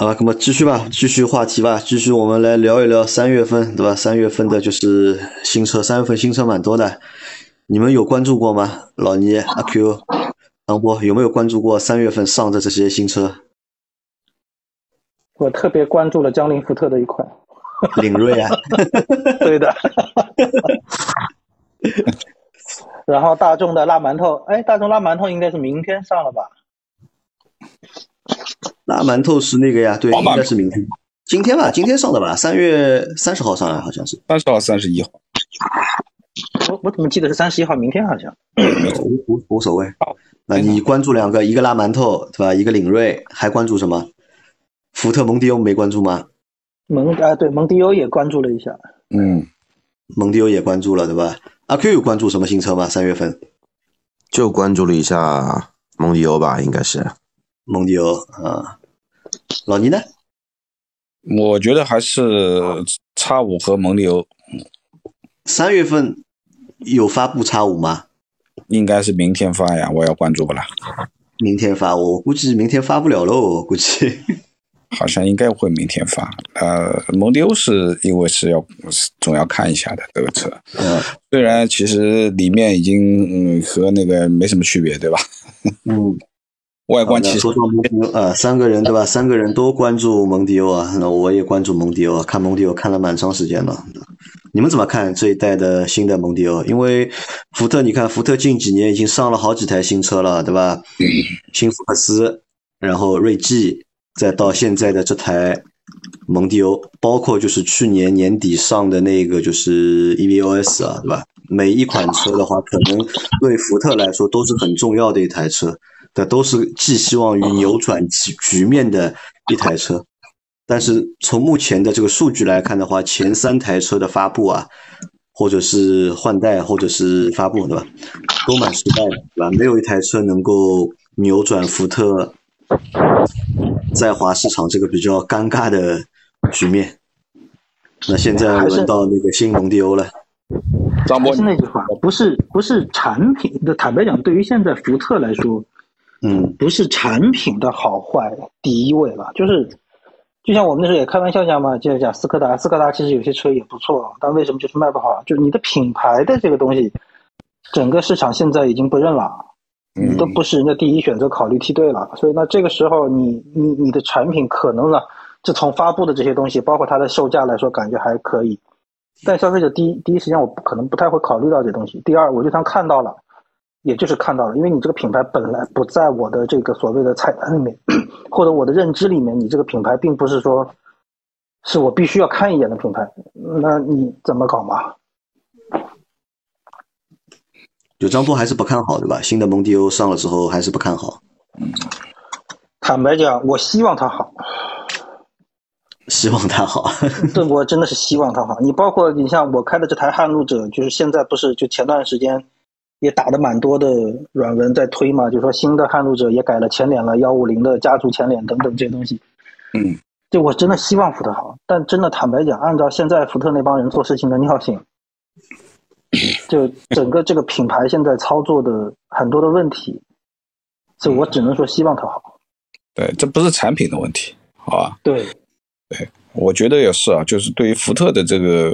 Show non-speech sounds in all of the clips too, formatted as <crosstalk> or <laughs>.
啊，那么继续吧，继续话题吧，继续我们来聊一聊三月份，对吧？三月份的就是新车，三月份新车蛮多的，你们有关注过吗？老倪、阿 Q、张波有没有关注过三月份上的这些新车？我特别关注了江铃福特的一款领锐啊，<laughs> 对的。然后大众的辣馒头，哎，大众辣馒头应该是明天上了吧？辣馒头是那个呀，对，应该是明天，今天吧，今天上的吧，三月三十号上来好像是，三十号、三十一号。我我怎么记得是三十一号？明天好像。无无无所谓。那你关注两个，一个拉馒头，对吧？一个领锐，还关注什么？福特蒙迪欧没关注吗？蒙啊，对，蒙迪欧也关注了一下。嗯，蒙迪欧也关注了，对吧？阿 Q 有关注什么新车吗？三月份就关注了一下蒙迪欧吧，应该是蒙迪欧啊。老倪呢？我觉得还是叉五和蒙迪欧。三月份有发布叉五吗？应该是明天发呀，我要关注不啦？明天发，我估计明天发不了喽，估计。好像应该会明天发。呃，蒙迪欧是因为是要总要看一下的这个车。嗯。虽然其实里面已经嗯和那个没什么区别，对吧？嗯。外观其实说说蒙迪欧啊，三个人对吧？三个人都关注蒙迪欧啊，那我也关注蒙迪欧，看蒙迪欧看了蛮长时间了。你们怎么看这一代的新的蒙迪欧？因为福特，你看福特近几年已经上了好几台新车了，对吧？新福克斯，然后锐际，再到现在的这台蒙迪欧，包括就是去年年底上的那个就是 EVOS 啊，对吧？每一款车的话，可能对福特来说都是很重要的一台车。的都是寄希望于扭转局局面的一台车，但是从目前的这个数据来看的话，前三台车的发布啊，或者是换代，或者是发布，对吧？都蛮失败的，对吧？没有一台车能够扭转福特在华市场这个比较尴尬的局面。那现在轮到那个新蒙迪欧了。还是那句话，不是不是产品的，坦白讲，对于现在福特来说。嗯，不是产品的好坏第一位了，就是，就像我们那时候也开玩笑讲嘛，就是讲斯柯达，斯柯达其实有些车也不错，但为什么就是卖不好？就是你的品牌的这个东西，整个市场现在已经不认了，你都不是人家第一选择考虑梯队了，所以那这个时候你你你的产品可能呢，就从发布的这些东西，包括它的售价来说，感觉还可以，但消费者第一第一时间我不可能不太会考虑到这东西，第二我就算看到了。也就是看到了，因为你这个品牌本来不在我的这个所谓的菜单里面，或者我的认知里面，你这个品牌并不是说是我必须要看一眼的品牌，那你怎么搞嘛？就张波还是不看好，对吧？新的蒙迪欧上了之后还是不看好。坦白讲，我希望它好，希望它好。对，我真的是希望它好。你包括你像我开的这台撼路者，就是现在不是就前段时间。也打的蛮多的软文在推嘛，就说新的撼路者也改了前脸了，幺五零的家族前脸等等这些东西。嗯，就我真的希望福特好，但真的坦白讲，按照现在福特那帮人做事情的尿性，就整个这个品牌现在操作的很多的问题，所以我只能说希望它好。对，这不是产品的问题，好吧？对，对。我觉得也是啊，就是对于福特的这个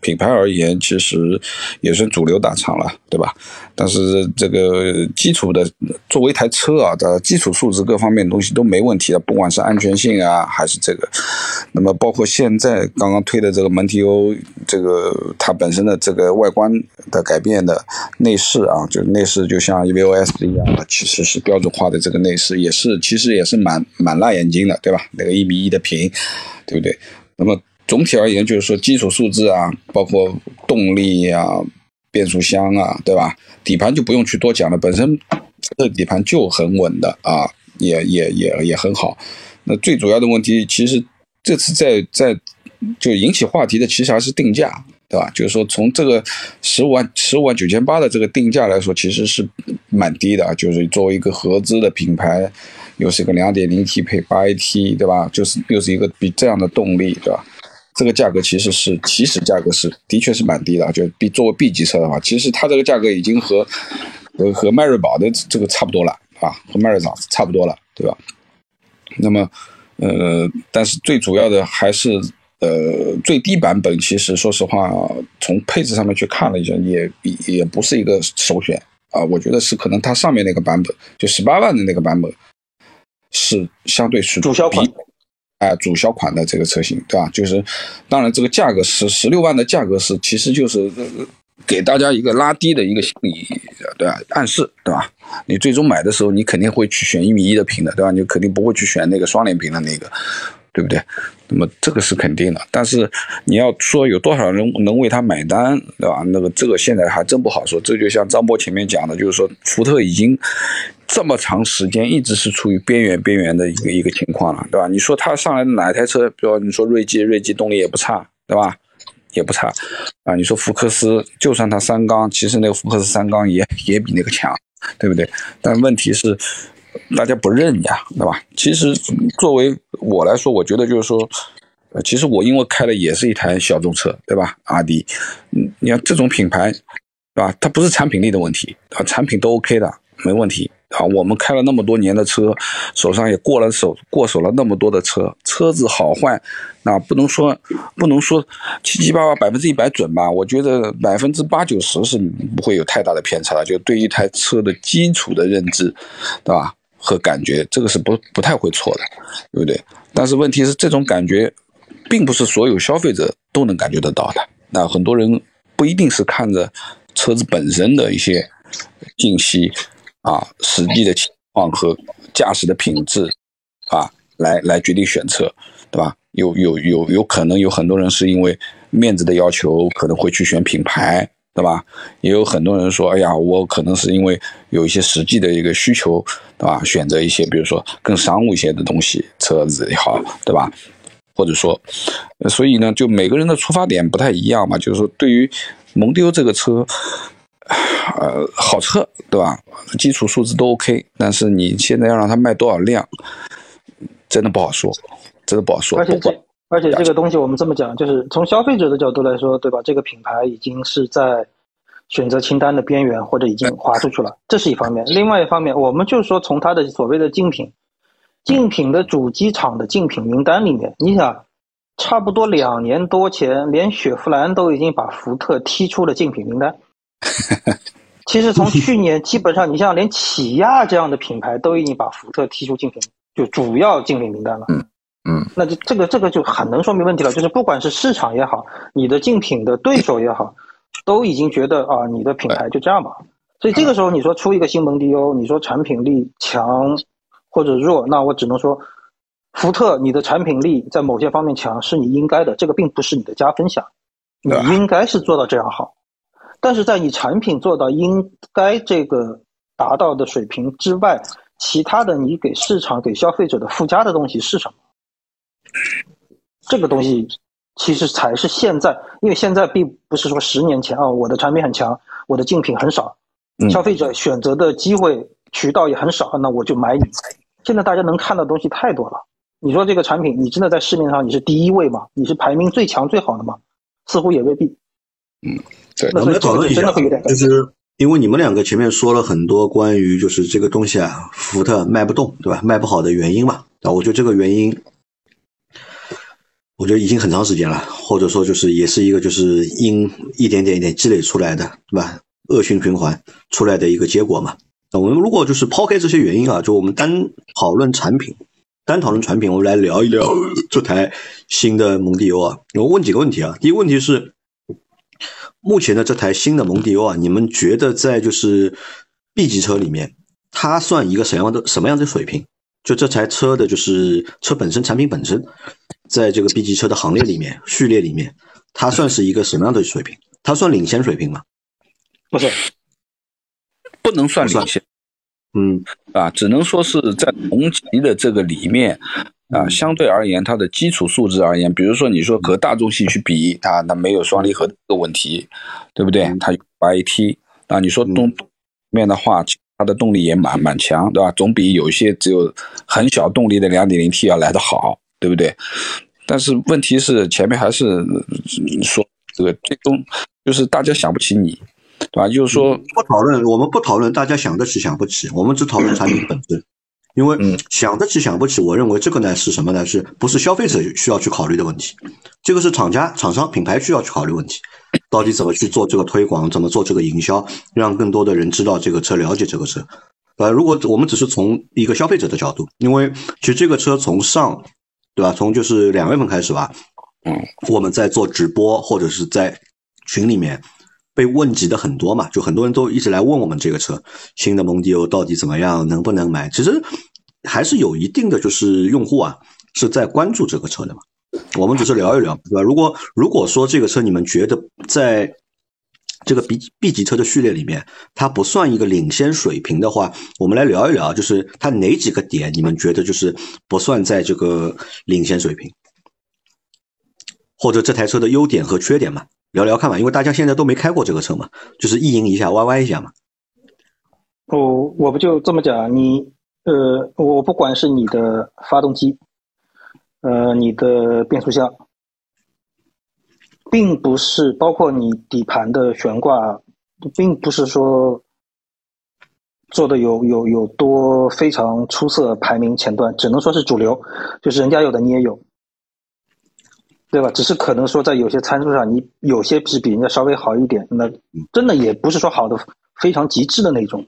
品牌而言，其实也是主流大厂了，对吧？但是这个基础的作为一台车啊的基础素质各方面东西都没问题的，不管是安全性啊，还是这个，那么包括现在刚刚推的这个蒙迪欧，这个它本身的这个外观的改变的内饰啊，就内饰就像 EVOS 一样的，其实是标准化的这个内饰，也是其实也是蛮蛮辣眼睛的，对吧？那个一米一的屏。对不对？那么总体而言，就是说基础素质啊，包括动力啊、变速箱啊，对吧？底盘就不用去多讲了，本身这底盘就很稳的啊，也也也也很好。那最主要的问题，其实这次在在就引起话题的，其实还是定价，对吧？就是说从这个十五万十五万九千八的这个定价来说，其实是蛮低的啊。就是作为一个合资的品牌。又是一个两点零 T 配八 AT，对吧？就是又是一个比这样的动力，对吧？这个价格其实是起始价格是的确是蛮低的，就比作为 B 级车的话，其实它这个价格已经和和和迈锐宝的这个差不多了啊，和迈锐宝差不多了，对吧？那么呃，但是最主要的还是呃最低版本，其实说实话，从配置上面去看了一下，也也不是一个首选啊。我觉得是可能它上面那个版本，就十八万的那个版本，是相对是主销款比哎，主销款的这个车型，对吧？就是，当然这个价格十十六万的价格是，其实就是给大家一个拉低的一个心理，对吧？暗示，对吧？你最终买的时候，你肯定会去选一米一的屏的，对吧？你肯定不会去选那个双联屏的那个，对不对？那么这个是肯定的，但是你要说有多少人能为它买单，对吧？那个这个现在还真不好说。这就像张波前面讲的，就是说福特已经这么长时间一直是处于边缘边缘的一个一个情况了，对吧？你说他上来的哪台车，比如你说锐际，锐际动力也不差，对吧？也不差啊。你说福克斯，就算它三缸，其实那个福克斯三缸也 <laughs> 也比那个强，对不对？但问题是大家不认呀，对吧？其实作为我来说，我觉得就是说。呃，其实我因为开的也是一台小众车，对吧？阿迪，嗯，你看这种品牌，对吧？它不是产品力的问题啊，产品都 OK 的，没问题啊。我们开了那么多年的车，手上也过了手过手了那么多的车，车子好坏，那不能说不能说七七八八百分之一百准吧？我觉得百分之八九十是不会有太大的偏差的。就对一台车的基础的认知，对吧？和感觉，这个是不不太会错的，对不对？但是问题是这种感觉。并不是所有消费者都能感觉得到的。那很多人不一定是看着车子本身的一些信息啊、实际的情况和驾驶的品质啊，来来决定选车，对吧？有有有有可能有很多人是因为面子的要求，可能会去选品牌，对吧？也有很多人说，哎呀，我可能是因为有一些实际的一个需求，对吧？选择一些比如说更商务一些的东西，车子也好，对吧？或者说，所以呢，就每个人的出发点不太一样嘛。就是说，对于蒙迪欧这个车，呃，好车，对吧？基础数字都 OK，但是你现在要让它卖多少量，真的不好说，真的不好说。而且这，而且这个东西我们这么讲，就是从消费者的角度来说，对吧？这个品牌已经是在选择清单的边缘，或者已经划出去了，这是一方面。另外一方面，我们就是说从它的所谓的竞品。竞品的主机厂的竞品名单里面，你想，差不多两年多前，连雪佛兰都已经把福特踢出了竞品名单。<laughs> 其实从去年，基本上你像连起亚这样的品牌都已经把福特踢出竞品，就主要竞品名单了。嗯嗯，那就这个这个就很能说明问题了，就是不管是市场也好，你的竞品的对手也好，都已经觉得啊，你的品牌就这样吧。所以这个时候你说出一个新蒙迪欧，你说产品力强。或者弱，那我只能说，福特，你的产品力在某些方面强是你应该的，这个并不是你的加分项，你应该是做到这样好。但是在你产品做到应该这个达到的水平之外，其他的你给市场给消费者的附加的东西是什么？这个东西其实才是现在，因为现在并不是说十年前啊，我的产品很强，我的竞品很少，消费者选择的机会渠道也很少，那我就买你。现在大家能看到的东西太多了，你说这个产品，你真的在市面上你是第一位吗？你是排名最强最好的吗？似乎也未必。嗯，对。我们来讨论一下，就是因为你们两个前面说了很多关于就是这个东西啊，福特卖不动，对吧？卖不好的原因嘛，啊，我觉得这个原因，我觉得已经很长时间了，或者说就是也是一个就是因一点点一点积累出来的，对吧？恶性循环出来的一个结果嘛。那我们如果就是抛开这些原因啊，就我们单讨论产品，单讨论产品，我们来聊一聊这台新的蒙迪欧啊。我问几个问题啊。第一个问题是，目前的这台新的蒙迪欧啊，你们觉得在就是 B 级车里面，它算一个什么样的什么样的水平？就这台车的就是车本身产品本身，在这个 B 级车的行列里面序列里面，它算是一个什么样的水平？它算领先水平吗？不是。不能算领先，嗯啊，只能说是在同级的这个里面啊，相对而言，它的基础素质而言，比如说你说和大众系去比，它那没有双离合的问题，对不对？它有 8AT 啊，你说动面的话，它的动力也蛮蛮强，对吧？总比有一些只有很小动力的 2.0T 要来得好，对不对？但是问题是前面还是说这个最终就是大家想不起你。对吧？就是说，不讨论，我们不讨论大家想得起想不起，我们只讨论产品本身。因为想得起想不起，我认为这个呢是什么呢？是不是消费者需要去考虑的问题？这个是厂家、厂商、品牌需要去考虑问题。到底怎么去做这个推广？怎么做这个营销？让更多的人知道这个车，了解这个车。呃，如果我们只是从一个消费者的角度，因为其实这个车从上，对吧？从就是两月份开始吧，嗯，我们在做直播或者是在群里面。被问及的很多嘛，就很多人都一直来问我们这个车新的蒙迪欧到底怎么样，能不能买？其实还是有一定的就是用户啊是在关注这个车的嘛。我们只是聊一聊，对吧？如果如果说这个车你们觉得在这个 B B 级车的序列里面它不算一个领先水平的话，我们来聊一聊，就是它哪几个点你们觉得就是不算在这个领先水平，或者这台车的优点和缺点嘛？聊聊看嘛，因为大家现在都没开过这个车嘛，就是意淫一下，歪歪一下嘛。我我不就这么讲，你呃，我不管是你的发动机，呃，你的变速箱，并不是包括你底盘的悬挂，并不是说做的有有有多非常出色，排名前端，只能说是主流，就是人家有的你也有。对吧？只是可能说在有些参数上，你有些是比人家稍微好一点，那真的也不是说好的非常极致的那种。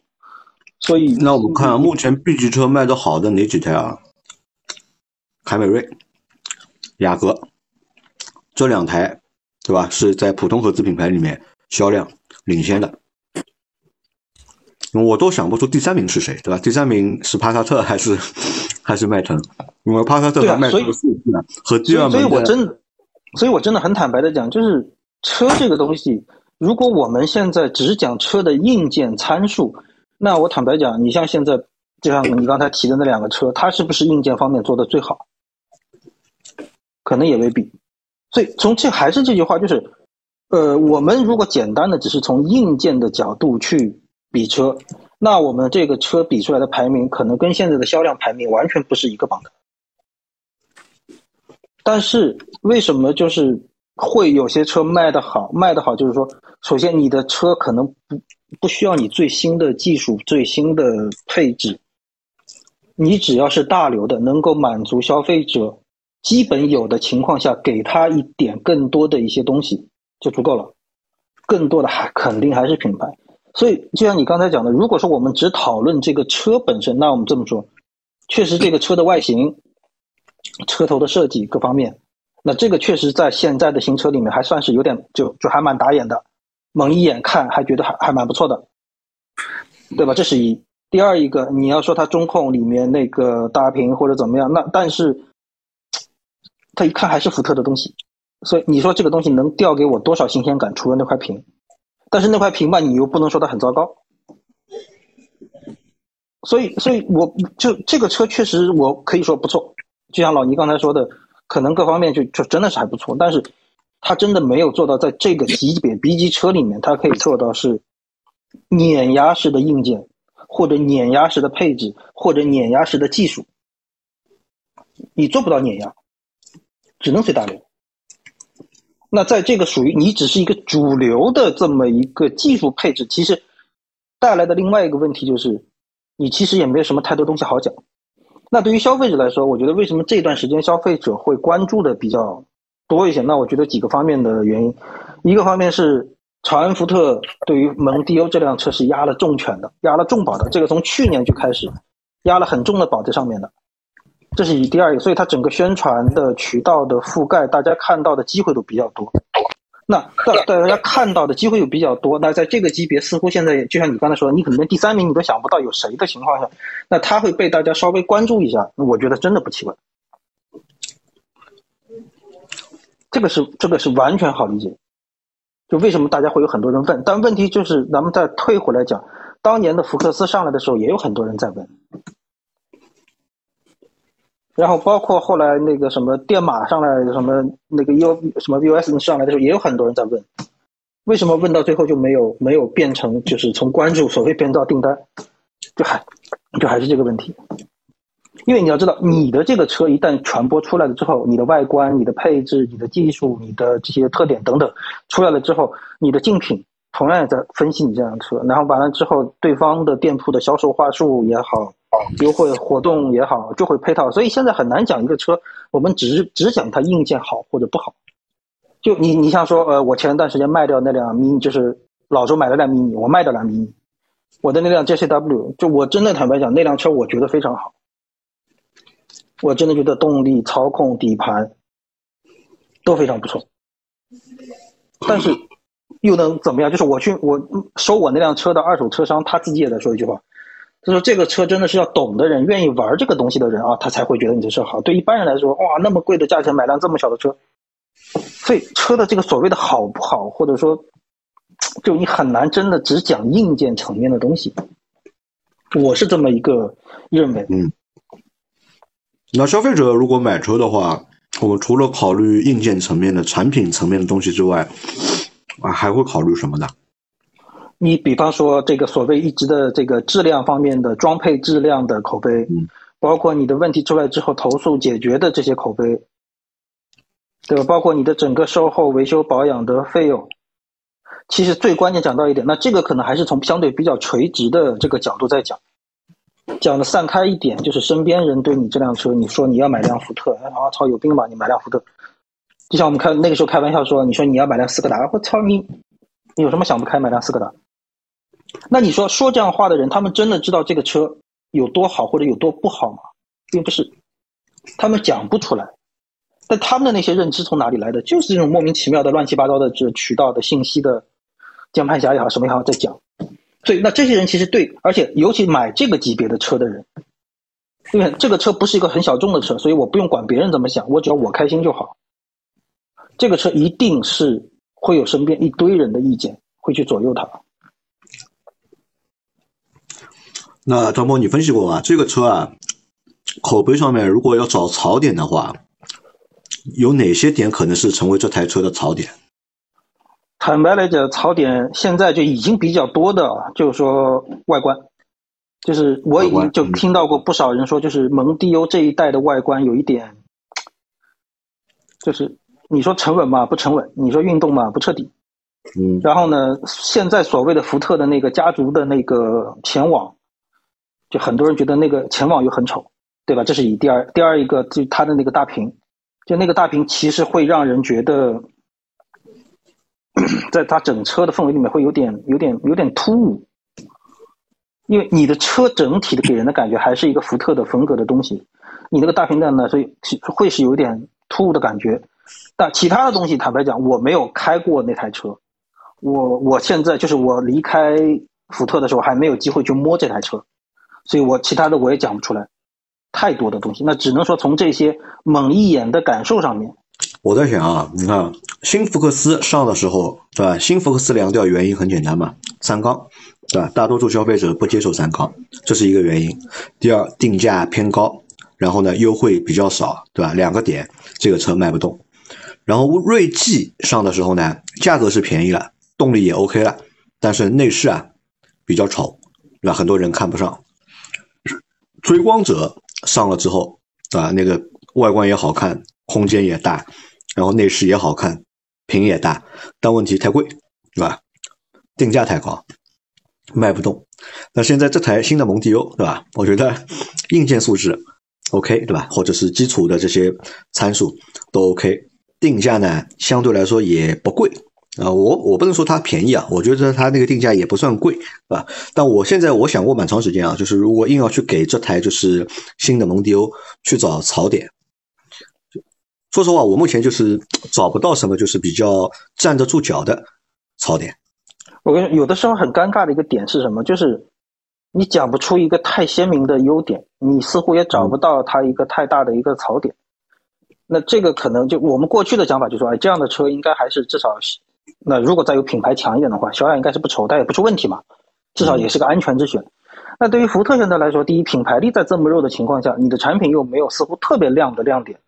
所以，那我们看目前 B 级车卖的好的哪几台啊？凯美瑞、雅阁这两台，对吧？是在普通合资品牌里面销量领先的。我都想不出第三名是谁，对吧？第三名是帕萨特还是 <laughs> 还是迈腾？因为帕萨特和迈腾所以我真的。所以，我真的很坦白的讲，就是车这个东西，如果我们现在只讲车的硬件参数，那我坦白讲，你像现在，就像你刚才提的那两个车，它是不是硬件方面做的最好？可能也未必。所以，从这还是这句话，就是，呃，我们如果简单的只是从硬件的角度去比车，那我们这个车比出来的排名，可能跟现在的销量排名完全不是一个榜的。但是为什么就是会有些车卖的好？卖的好就是说，首先你的车可能不不需要你最新的技术、最新的配置，你只要是大流的，能够满足消费者基本有的情况下，给他一点更多的一些东西就足够了。更多的还肯定还是品牌。所以就像你刚才讲的，如果说我们只讨论这个车本身，那我们这么说，确实这个车的外形。车头的设计各方面，那这个确实在现在的新车里面还算是有点就就还蛮打眼的，猛一眼看还觉得还还蛮不错的，对吧？这是一。第二一个，你要说它中控里面那个大屏或者怎么样，那但是它一看还是福特的东西，所以你说这个东西能调给我多少新鲜感？除了那块屏，但是那块屏吧，你又不能说它很糟糕。所以，所以我就这个车确实我可以说不错。就像老倪刚才说的，可能各方面就就真的是还不错，但是它真的没有做到在这个级别 B 级车里面，它可以做到是碾压式的硬件，或者碾压式的配置，或者碾压式的技术，你做不到碾压，只能随大流。那在这个属于你只是一个主流的这么一个技术配置，其实带来的另外一个问题就是，你其实也没有什么太多东西好讲。那对于消费者来说，我觉得为什么这段时间消费者会关注的比较多一些？那我觉得几个方面的原因，一个方面是长安福特对于蒙迪欧这辆车是压了重拳的，压了重保的，这个从去年就开始压了很重的保在上面的，这是以第二个，所以它整个宣传的渠道的覆盖，大家看到的机会都比较多。那大大家看到的机会又比较多，那在这个级别似乎现在就像你刚才说，你可能连第三名你都想不到有谁的情况下，那他会被大家稍微关注一下，我觉得真的不奇怪。这个是这个是完全好理解，就为什么大家会有很多人问，但问题就是咱们再退回来讲，当年的福克斯上来的时候，也有很多人在问。然后包括后来那个什么电马上来，什么那个 U 什么 US 上来的时候，也有很多人在问，为什么问到最后就没有没有变成就是从关注所谓变到订单，就还就还是这个问题。因为你要知道，你的这个车一旦传播出来了之后，你的外观、你的配置、你的技术、你的这些特点等等出来了之后，你的竞品同样也在分析你这辆车，然后完了之后，对方的店铺的销售话术也好。优惠活动也好，就会配套。所以现在很难讲一个车，我们只只讲它硬件好或者不好。就你你像说，呃，我前段时间卖掉那辆 mini，就是老周买了辆 mini，我卖掉辆 mini，我的那辆 JCW，就我真的坦白讲，那辆车我觉得非常好，我真的觉得动力、操控、底盘都非常不错。但是又能怎么样？就是我去我收我那辆车的二手车商，他自己也在说一句话，他说这个车真的是要懂的人、愿意玩这个东西的人啊，他才会觉得你这车好。对一般人来说，哇，那么贵的价钱买辆这么小的车。所以车的这个所谓的好不好，或者说，就你很难真的只讲硬件层面的东西，我是这么一个认为。嗯。那消费者如果买车的话，我们除了考虑硬件层面的产品层面的东西之外，啊，还会考虑什么呢？你比方说这个所谓一直的这个质量方面的装配质量的口碑，嗯，包括你的问题出来之后投诉解决的这些口碑。对吧？包括你的整个售后维修保养的费用，其实最关键讲到一点，那这个可能还是从相对比较垂直的这个角度在讲，讲的散开一点，就是身边人对你这辆车，你说你要买辆福特，啊操有病吧？你买辆福特，就像我们开那个时候开玩笑说，你说你要买辆斯柯达，我操你，你有什么想不开买辆斯柯达？那你说说这样话的人，他们真的知道这个车有多好或者有多不好吗？并不是，他们讲不出来。但他们的那些认知从哪里来的？就是这种莫名其妙的、乱七八糟的这渠道的信息的键盘侠也好，什么也好，在讲。所以，那这些人其实对，而且尤其买这个级别的车的人，因为这个车不是一个很小众的车，所以我不用管别人怎么想，我只要我开心就好。这个车一定是会有身边一堆人的意见会去左右它。那张波，你分析过吗？这个车啊，口碑上面如果要找槽点的话。有哪些点可能是成为这台车的槽点？坦白来讲，槽点现在就已经比较多的，就是说外观，就是我已经就听到过不少人说，就是蒙迪欧这一代的外观有一点，就是你说沉稳嘛，不沉稳；你说运动嘛，不彻底。嗯。然后呢，现在所谓的福特的那个家族的那个前网，就很多人觉得那个前网又很丑，对吧？这是以第二第二一个，就它的那个大屏。就那个大屏，其实会让人觉得，<coughs> 在它整车的氛围里面会有点、有点、有点突兀，因为你的车整体的给人的感觉还是一个福特的风格的东西，你那个大屏的呢，所以会是有点突兀的感觉。但其他的东西，坦白讲，我没有开过那台车，我我现在就是我离开福特的时候还没有机会去摸这台车，所以我其他的我也讲不出来。太多的东西，那只能说从这些猛一眼的感受上面。我在想啊，你看新福克斯上的时候，对吧？新福克斯凉掉原因很简单嘛，三缸，对吧？大多数消费者不接受三缸，这是一个原因。第二，定价偏高，然后呢，优惠比较少，对吧？两个点，这个车卖不动。然后锐际上的时候呢，价格是便宜了，动力也 OK 了，但是内饰啊比较丑，对吧？很多人看不上。追光者。上了之后，啊，那个外观也好看，空间也大，然后内饰也好看，屏也大，但问题太贵，对吧？定价太高，卖不动。那现在这台新的蒙迪欧，对吧？我觉得硬件素质 OK，对吧？或者是基础的这些参数都 OK，定价呢相对来说也不贵。啊，我我不能说它便宜啊，我觉得它那个定价也不算贵，是吧？但我现在我想过蛮长时间啊，就是如果硬要去给这台就是新的蒙迪欧去找槽点，说实话，我目前就是找不到什么就是比较站得住脚的槽点。我跟你说有的时候很尴尬的一个点是什么？就是你讲不出一个太鲜明的优点，你似乎也找不到它一个太大的一个槽点。那这个可能就我们过去的讲法就说，哎，这样的车应该还是至少。那如果再有品牌强一点的话，销量应该是不愁，但也不出问题嘛，至少也是个安全之选。那对于福特现在来说，第一，品牌力在这么弱的情况下，你的产品又没有似乎特别亮的亮点。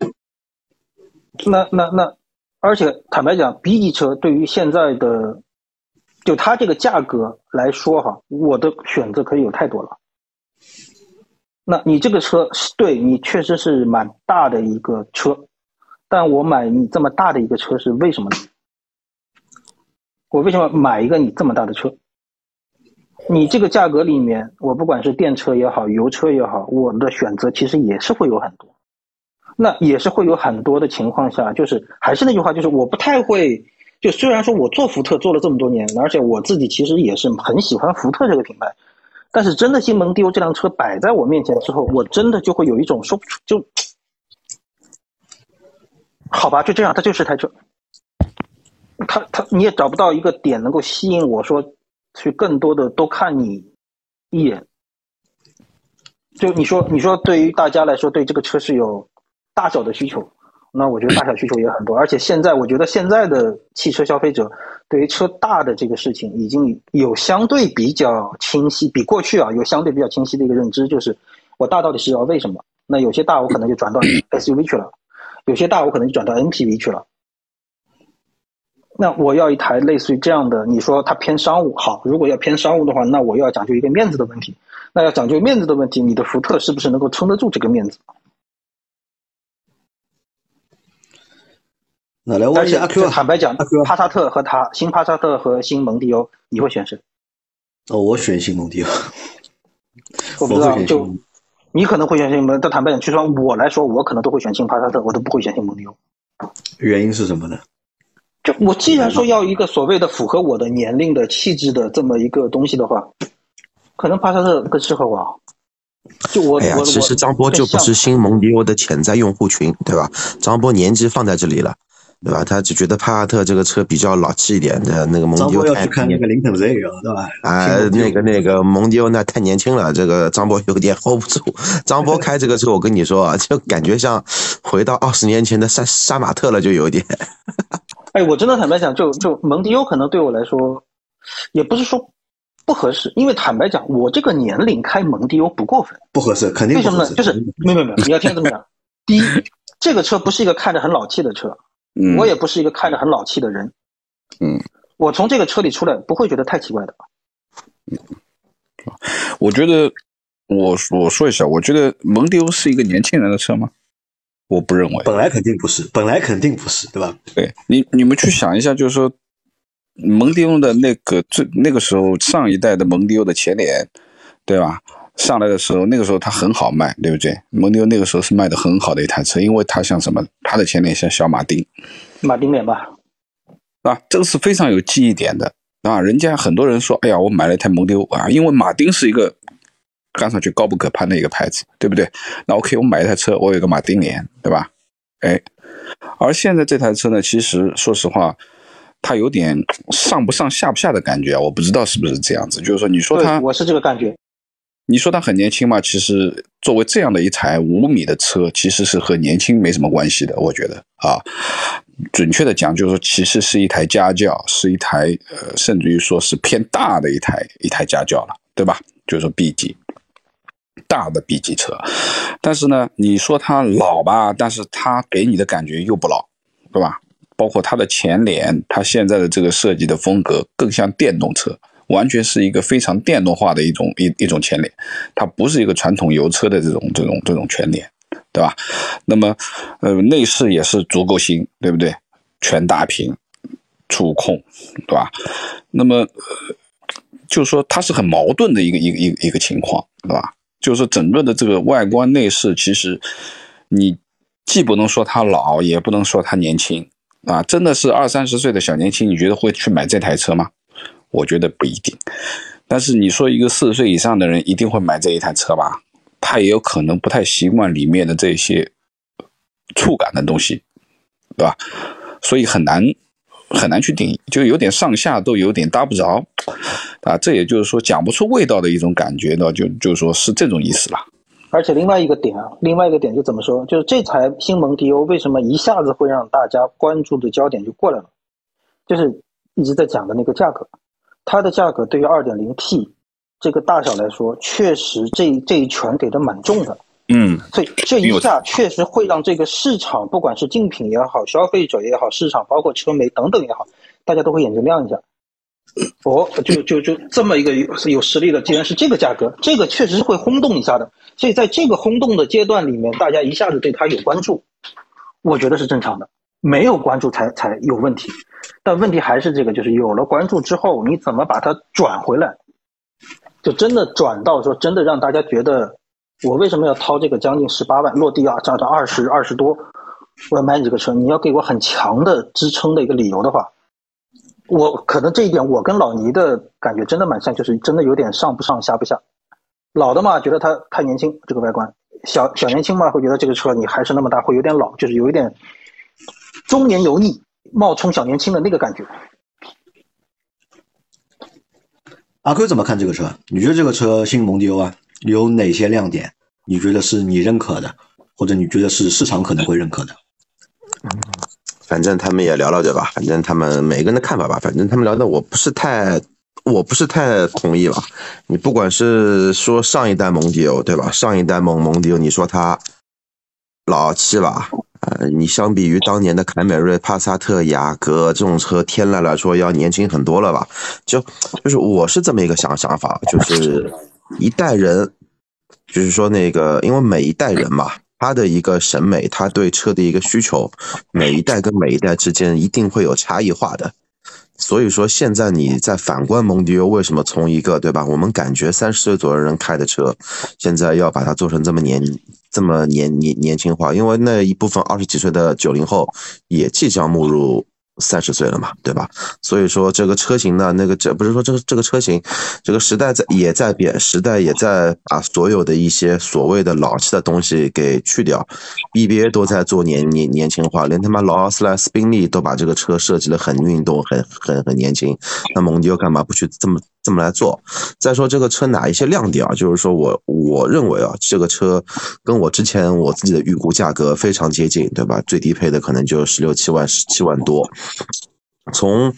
那那那，而且坦白讲，B 级车对于现在的就它这个价格来说哈，我的选择可以有太多了。那你这个车是对你确实是蛮大的一个车，但我买你这么大的一个车是为什么呢？我为什么买一个你这么大的车？你这个价格里面，我不管是电车也好，油车也好，我的选择其实也是会有很多。那也是会有很多的情况下，就是还是那句话，就是我不太会。就虽然说我做福特做了这么多年，而且我自己其实也是很喜欢福特这个品牌，但是真的新蒙迪欧这辆车摆在我面前之后，我真的就会有一种说不出就，好吧，就这样，它就是台车。他他你也找不到一个点能够吸引我说去更多的多看你一眼。就你说你说对于大家来说对这个车是有大小的需求，那我觉得大小需求也很多，而且现在我觉得现在的汽车消费者对于车大的这个事情已经有相对比较清晰，比过去啊有相对比较清晰的一个认知，就是我大到底是要为什么？那有些大我可能就转到 SUV 去了，有些大我可能就转到 MPV 去了。那我要一台类似于这样的，你说它偏商务好，如果要偏商务的话，那我要讲究一个面子的问题。那要讲究面子的问题，你的福特是不是能够撑得住这个面子？那来问一下阿 Q，坦白讲，帕萨特和它新帕萨特和新蒙迪欧，你会选谁？哦，我选新蒙迪欧。我不知道，就你可能会选新蒙，但坦白讲，就算我来说，我可能都会选新帕萨特，我都不会选新蒙迪欧。原因是什么呢？就我既然说要一个所谓的符合我的年龄的气质的这么一个东西的话，可能帕萨特更适合我。就我，哎呀，其实张波就不是新蒙迪欧的潜在用户群，对吧？张波年纪放在这里了，对吧？他只觉得帕萨特这个车比较老气一点的，那个蒙迪欧太看那个林肯 Z 啊，对吧？啊，那个那个蒙迪欧那太年轻了，这个张波有点 hold 不住。张波开这个车，我跟你说啊，就感觉像回到二十年前的杀杀马特了，就有点。哎，我真的坦白讲，就就蒙迪欧可能对我来说，也不是说不合适，因为坦白讲，我这个年龄开蒙迪欧不过分，不合适，肯定为什么呢？就是没有没有没，你要听这么讲。<laughs> 第一，这个车不是一个看着很老气的车，嗯，我也不是一个看着很老气的人，嗯，我从这个车里出来不会觉得太奇怪的。嗯，我觉得我我说一下，我觉得蒙迪欧是一个年轻人的车吗？我不认为，本来肯定不是，本来肯定不是，对吧？对你，你们去想一下，就是说，蒙迪欧的那个最那个时候上一代的蒙迪欧的前脸，对吧？上来的时候，那个时候它很好卖，对不对？蒙迪欧那个时候是卖的很好的一台车，因为它像什么？它的前脸像小马丁，马丁脸吧？啊，这个是非常有记忆点的啊！人家很多人说，哎呀，我买了一台蒙迪欧啊，因为马丁是一个。看上去高不可攀的一个牌子，对不对？那 OK，我买一台车，我有一个马丁脸，对吧？哎，而现在这台车呢，其实说实话，它有点上不上下不下的感觉啊，我不知道是不是这样子。就是说，你说它，我是这个感觉。你说它很年轻嘛？其实作为这样的一台五米的车，其实是和年轻没什么关系的。我觉得啊，准确的讲，就是说，其实是一台家轿，是一台呃，甚至于说是偏大的一台一台家轿了，对吧？就是说 B 级。大的 B 级车，但是呢，你说它老吧，但是它给你的感觉又不老，对吧？包括它的前脸，它现在的这个设计的风格更像电动车，完全是一个非常电动化的一种一一种前脸，它不是一个传统油车的这种这种这种前脸，对吧？那么，呃，内饰也是足够新，对不对？全大屏，触控，对吧？那么，就是说它是很矛盾的一个一个一个一个情况，对吧？就是整个的这个外观内饰，其实你既不能说它老，也不能说它年轻啊！真的是二三十岁的小年轻，你觉得会去买这台车吗？我觉得不一定。但是你说一个四十岁以上的人一定会买这一台车吧？他也有可能不太习惯里面的这些触感的东西，对吧？所以很难。很难去定义，就有点上下都有点搭不着，啊，这也就是说讲不出味道的一种感觉呢，就就说是这种意思了。而且另外一个点啊，另外一个点就怎么说，就是这台新蒙迪欧为什么一下子会让大家关注的焦点就过来了，就是一直在讲的那个价格，它的价格对于二点零 T 这个大小来说，确实这这一拳给的蛮重的。嗯，所以这一下确实会让这个市场，不管是竞品也好，消费者也好，市场包括车媒等等也好，大家都会眼睛亮一下。哦，就就就这么一个有有实力的，竟然是这个价格，这个确实是会轰动一下的。所以在这个轰动的阶段里面，大家一下子对它有关注，我觉得是正常的。没有关注才才有问题，但问题还是这个，就是有了关注之后，你怎么把它转回来？就真的转到说真的让大家觉得我为什么要掏这个将近十八万落地啊，涨到二十二十多，我要买你这个车，你要给我很强的支撑的一个理由的话，我可能这一点我跟老倪的感觉真的蛮像，就是真的有点上不上下不下。老的嘛，觉得它太年轻，这个外观；小小年轻嘛，会觉得这个车你还是那么大，会有点老，就是有一点中年油腻冒充小年轻的那个感觉。阿坤怎么看这个车？你觉得这个车新蒙迪欧啊，有哪些亮点？你觉得是你认可的，或者你觉得是市场可能会认可的？反正他们也聊了对吧？反正他们每个人的看法吧，反正他们聊的我不是太。我不是太同意吧？你不管是说上一代蒙迪欧，对吧？上一代蒙蒙迪欧，你说它老气吧？呃，你相比于当年的凯美瑞、帕萨特、雅阁这种车，天籁来说要年轻很多了吧？就就是我是这么一个想想法，就是一代人，就是说那个，因为每一代人嘛，他的一个审美，他对车的一个需求，每一代跟每一代之间一定会有差异化的。所以说，现在你在反观蒙迪欧，为什么从一个对吧？我们感觉三十岁左右人开的车，现在要把它做成这么年这么年年年轻化？因为那一部分二十几岁的九零后也即将步入。三十岁了嘛，对吧？所以说这个车型呢，那个这不是说这个这个车型，这个时代在也在变，时代也在把所有的一些所谓的老气的东西给去掉，BBA 都在做年年年轻化，连他妈劳斯莱斯宾利都把这个车设计得很运动，很很很年轻，那蒙迪欧干嘛不去这么？这么来做。再说这个车哪一些亮点啊？就是说我我认为啊，这个车跟我之前我自己的预估价格非常接近，对吧？最低配的可能就十六七万、十七万多。从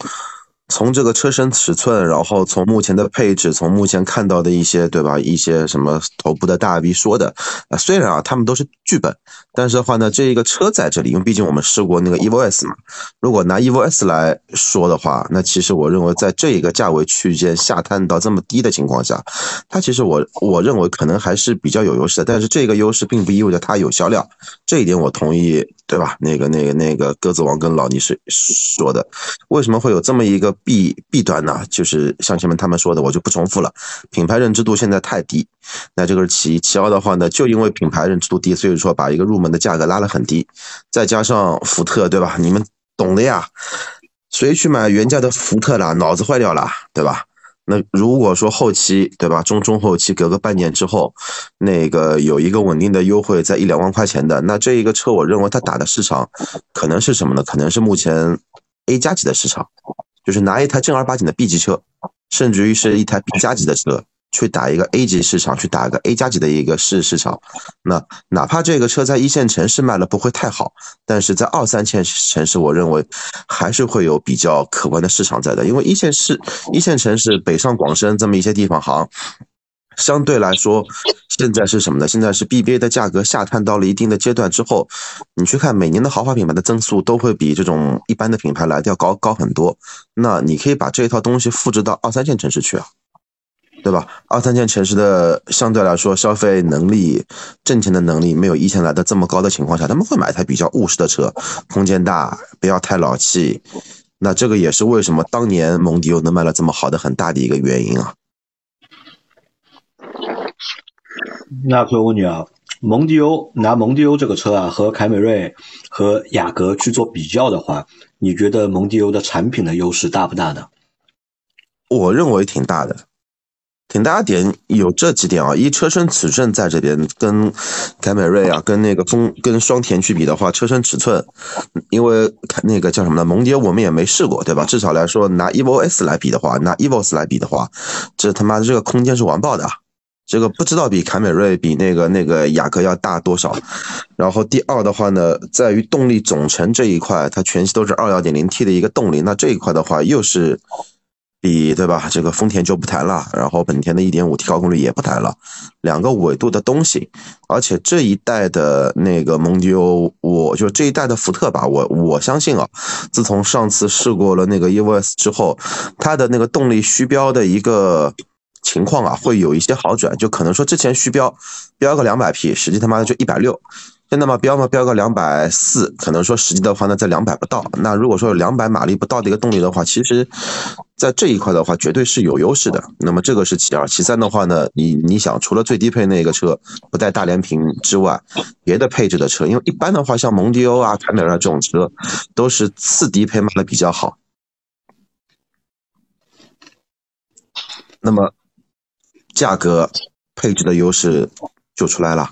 从这个车身尺寸，然后从目前的配置，从目前看到的一些，对吧？一些什么头部的大 V 说的啊，虽然啊，他们都是剧本，但是的话呢，这一个车在这里，因为毕竟我们试过那个 Evo S 嘛。如果拿 Evo S 来说的话，那其实我认为在这一个价位区间下探到这么低的情况下，它其实我我认为可能还是比较有优势的。但是这个优势并不意味着它有销量，这一点我同意，对吧？那个那个那个鸽子王跟老倪是说的，为什么会有这么一个？弊弊端呢，就是像前面他们说的，我就不重复了。品牌认知度现在太低，那这个是其一。其二的话呢，就因为品牌认知度低，所以说把一个入们的价格拉了很低。再加上福特，对吧？你们懂的呀。谁去买原价的福特啦？脑子坏掉了，对吧？那如果说后期，对吧？中中后期隔个半年之后，那个有一个稳定的优惠，在一两万块钱的，那这一个车，我认为它打的市场可能是什么呢？可能是目前 A 加级的市场。就是拿一台正儿八经的 B 级车，甚至于是一台 B 加级的车，去打一个 A 级市场，去打一个 A 加级的一个市市场。那哪怕这个车在一线城市卖了不会太好，但是在二三线城市，我认为还是会有比较可观的市场在的。因为一线市、一线城市，北上广深这么一些地方，行相对来说。现在是什么呢？现在是 BBA 的价格下探到了一定的阶段之后，你去看每年的豪华品牌的增速都会比这种一般的品牌来的要高高很多。那你可以把这一套东西复制到二三线城市去啊，对吧？二三线城市的相对来说消费能力、挣钱的能力没有一线来的这么高的情况下，他们会买一台比较务实的车，空间大，不要太老气。那这个也是为什么当年蒙迪欧能卖了这么好的很大的一个原因啊。那可以问你啊，蒙迪欧拿蒙迪欧这个车啊，和凯美瑞和雅阁去做比较的话，你觉得蒙迪欧的产品的优势大不大呢？我认为挺大的，请大家点有这几点啊。一车身尺寸在这边跟凯美瑞啊，跟那个风跟双田去比的话，车身尺寸，因为那个叫什么呢？蒙迪欧我们也没试过，对吧？至少来说，拿 Evo S 来比的话，拿 Evo S 来比的话，这他妈的这个空间是完爆的。这个不知道比凯美瑞比那个那个雅阁要大多少，然后第二的话呢，在于动力总成这一块，它全系都是二幺点零 T 的一个动力，那这一块的话又是比对吧？这个丰田就不谈了，然后本田的一点五 T 高功率也不谈了，两个维度的东西，而且这一代的那个蒙迪欧，我就这一代的福特吧，我我相信啊，自从上次试过了那个 Evo S 之后，它的那个动力虚标的一个。情况啊，会有一些好转，就可能说之前虚标标个两百匹，实际他妈的就一百六，现在嘛标嘛标个两百四，可能说实际的话呢在两百不到。那如果说有两百马力不到的一个动力的话，其实，在这一块的话绝对是有优势的。那么这个是其二，其三的话呢，你你想除了最低配那个车不带大连屏之外，别的配置的车，因为一般的话像蒙迪欧啊、凯美瑞这种车，都是次低配卖的比较好。那么价格配置的优势就出来了。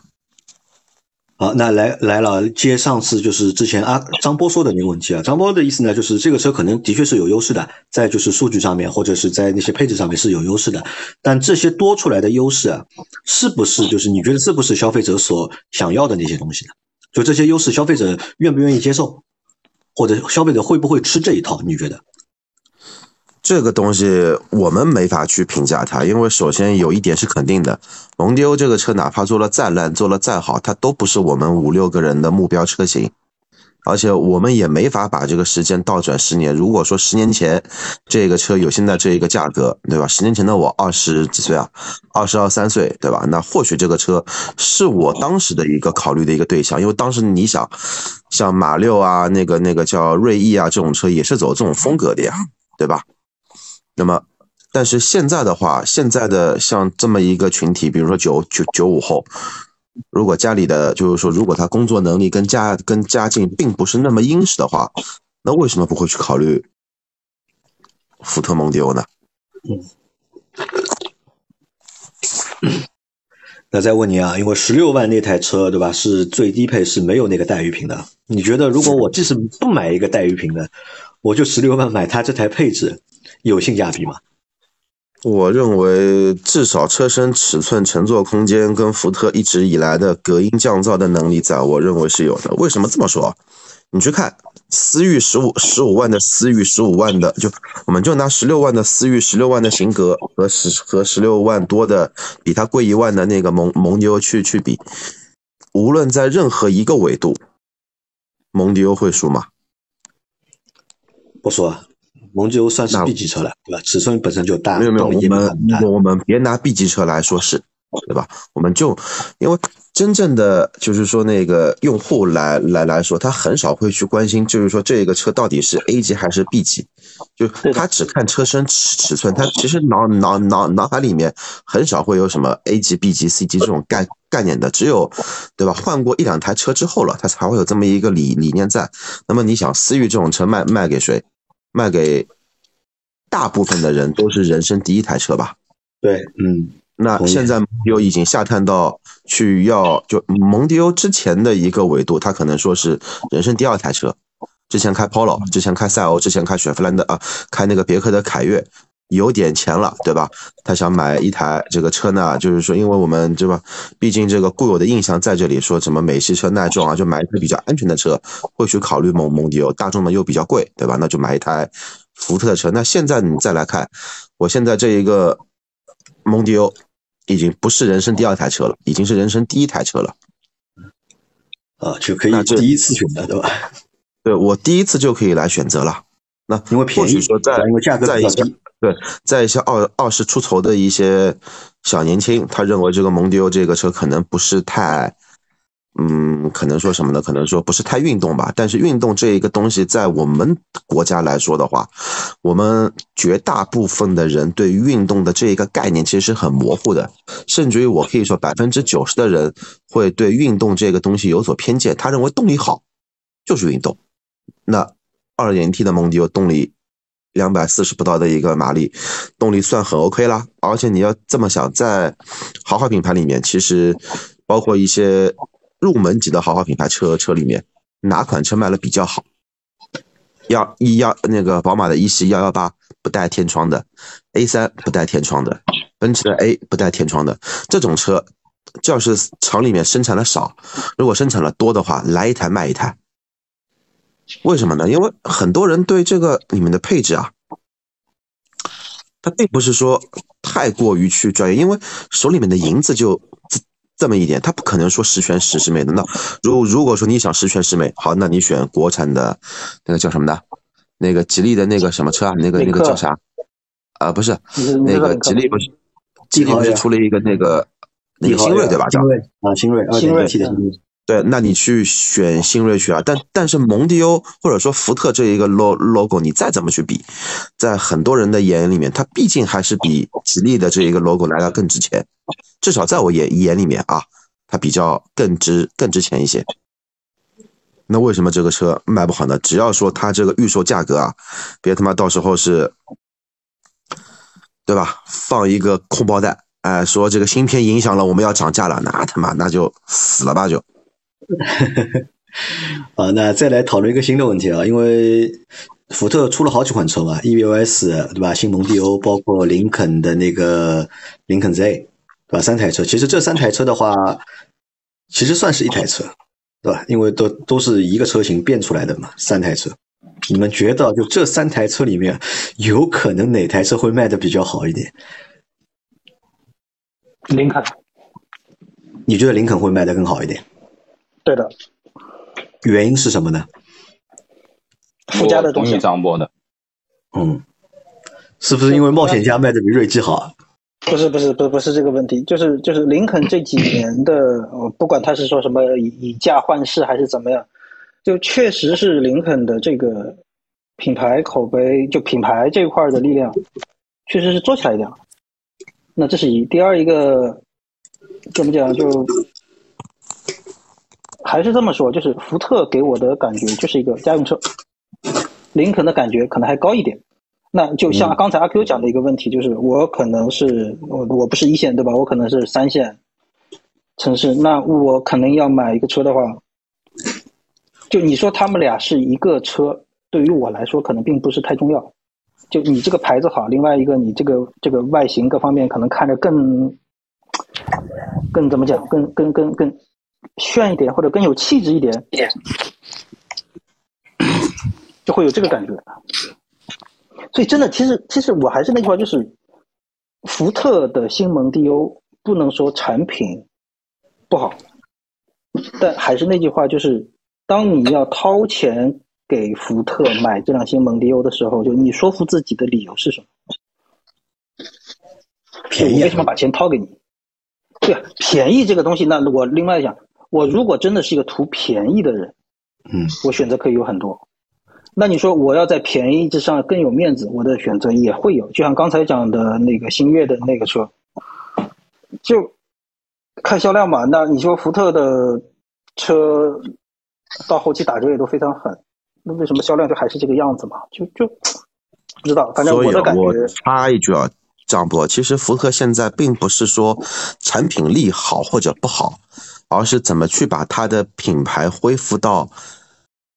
好，那来来了，接上次就是之前啊张波说的那个问题啊，张波的意思呢，就是这个车可能的确是有优势的，在就是数据上面或者是在那些配置上面是有优势的，但这些多出来的优势啊，是不是就是你觉得是不是消费者所想要的那些东西呢？就这些优势，消费者愿不愿意接受，或者消费者会不会吃这一套？你觉得？这个东西我们没法去评价它，因为首先有一点是肯定的，蒙迪欧这个车哪怕做了再烂，做了再好，它都不是我们五六个人的目标车型，而且我们也没法把这个时间倒转十年。如果说十年前这个车有现在这一个价格，对吧？十年前的我二十几岁啊，二十二三岁，对吧？那或许这个车是我当时的一个考虑的一个对象，因为当时你想，像马六啊，那个那个叫锐意啊这种车也是走这种风格的呀，对吧？那么，但是现在的话，现在的像这么一个群体，比如说九九九五后，如果家里的就是说，如果他工作能力跟家跟家境并不是那么殷实的话，那为什么不会去考虑福特蒙迪欧呢？那再问你啊，因为十六万那台车对吧，是最低配是没有那个带鱼屏的。你觉得如果我即使不买一个带鱼屏的，我就十六万买它这台配置？有性价比吗？我认为至少车身尺寸、乘坐空间跟福特一直以来的隔音降噪的能力，在我认为是有的。为什么这么说？你去看思域十五十五万的思域十五万的，就我们就拿十六万的思域十六万的型格和十和十六万多的比它贵一万的那个蒙蒙迪欧去去比，无论在任何一个维度，蒙迪欧会输吗？不说。蒙迪欧算是 B 级车了，对吧？尺寸本身就大，没有没有，我们我们别拿 B 级车来说事，对吧？我们就因为真正的就是说那个用户来来来说，他很少会去关心，就是说这个车到底是 A 级还是 B 级，就他只看车身尺尺寸，他其实脑脑脑脑海里面很少会有什么 A 级、B 级、C 级这种概概念的，只有对吧？换过一两台车之后了，他才会有这么一个理理念在。那么你想，思域这种车卖卖给谁？卖给大部分的人都是人生第一台车吧？对，嗯，那现在蒙迪欧已经下探到去要就蒙迪欧之前的一个维度，他可能说是人生第二台车。之前开 Polo，之前开赛欧，之前开雪佛兰的啊，开那个别克的凯越，有点钱了，对吧？他想买一台这个车呢，就是说，因为我们对吧？毕竟这个固有的印象在这里，说什么美系车耐撞啊，就买一台比较安全的车，会去考虑蒙蒙迪欧。大众呢又比较贵，对吧？那就买一台福特的车。那现在你再来看，我现在这一个蒙迪欧已经不是人生第二台车了，已经是人生第一台车了。啊，就可以第一次选择，对吧？对我第一次就可以来选择了。那因为便宜，说在因为价格在一些对，在一些二二十出头的一些小年轻，他认为这个蒙迪欧这个车可能不是太，嗯，可能说什么呢？可能说不是太运动吧。但是运动这一个东西，在我们国家来说的话，我们绝大部分的人对运动的这一个概念其实是很模糊的，甚至于我可以说百分之九十的人会对运动这个东西有所偏见。他认为动力好就是运动，那。二点零 T 的蒙迪欧动力两百四十不到的一个马力，动力算很 OK 啦。而且你要这么想，在豪华品牌里面，其实包括一些入门级的豪华品牌车车里面，哪款车卖的比较好？幺一幺那个宝马的一系幺幺八不带天窗的，A 三不带天窗的，奔驰的 A 不带天窗的这种车，要是厂里面生产的少，如果生产的多的话，来一台卖一台。为什么呢？因为很多人对这个里面的配置啊，他并不是说太过于去专业，因为手里面的银子就这这么一点，他不可能说十全十十美的。那如如果说你想十全十美，好，那你选国产的那个叫什么的，那个吉利的那个什么车啊？那个那个叫啥？啊，不是那个吉利不是吉利不是出了一个那个那个新锐对吧？叫啊新锐啊，新锐，新锐。对，那你去选新锐去啊。但但是蒙迪欧或者说福特这一个 lo logo，你再怎么去比，在很多人的眼里面，它毕竟还是比吉利的这一个 logo 来的更值钱。至少在我眼眼里面啊，它比较更值更值钱一些。那为什么这个车卖不好呢？只要说它这个预售价格啊，别他妈到时候是，对吧？放一个空包弹，哎，说这个芯片影响了，我们要涨价了，那他妈那就死了吧就。<laughs> 啊，那再来讨论一个新的问题啊，因为福特出了好几款车嘛，EVOS 对吧？新蒙迪欧，包括林肯的那个林肯 Z，对吧？三台车，其实这三台车的话，其实算是一台车。对吧？因为都都是一个车型变出来的嘛，三台车。你们觉得就这三台车里面，有可能哪台车会卖的比较好一点？林肯。你觉得林肯会卖的更好一点？对的。原因是什么呢？附加的东西。张波的。嗯。是不是因为冒险家卖的比锐际好啊？不是不是不不是这个问题，就是就是林肯这几年的，不管他是说什么以以价换市还是怎么样，就确实是林肯的这个品牌口碑，就品牌这块的力量，确实是做起来一点。那这是一，第二一个怎么讲？就还是这么说，就是福特给我的感觉就是一个家用车，林肯的感觉可能还高一点。那就像刚才阿 Q 讲的一个问题，就是我可能是我我不是一线对吧？我可能是三线城市，那我可能要买一个车的话，就你说他们俩是一个车，对于我来说可能并不是太重要。就你这个牌子好，另外一个你这个这个外形各方面可能看着更更怎么讲，更更更更炫一点，或者更有气质一点，<clears throat> 就会有这个感觉。所以真的，其实其实我还是那句话，就是福特的新蒙迪欧不能说产品不好，但还是那句话，就是当你要掏钱给福特买这辆新蒙迪欧的时候，就你说服自己的理由是什么？便宜？为什么把钱掏给你？对，便宜这个东西，那我另外讲，我如果真的是一个图便宜的人，嗯，我选择可以有很多。那你说我要在便宜之上更有面子，我的选择也会有，就像刚才讲的那个星越的那个车，就看销量嘛。那你说福特的车到后期打折也都非常狠，那为什么销量就还是这个样子嘛？就就不知道，反正我的感觉。我插一句啊，张博，其实福特现在并不是说产品力好或者不好，而是怎么去把它的品牌恢复到。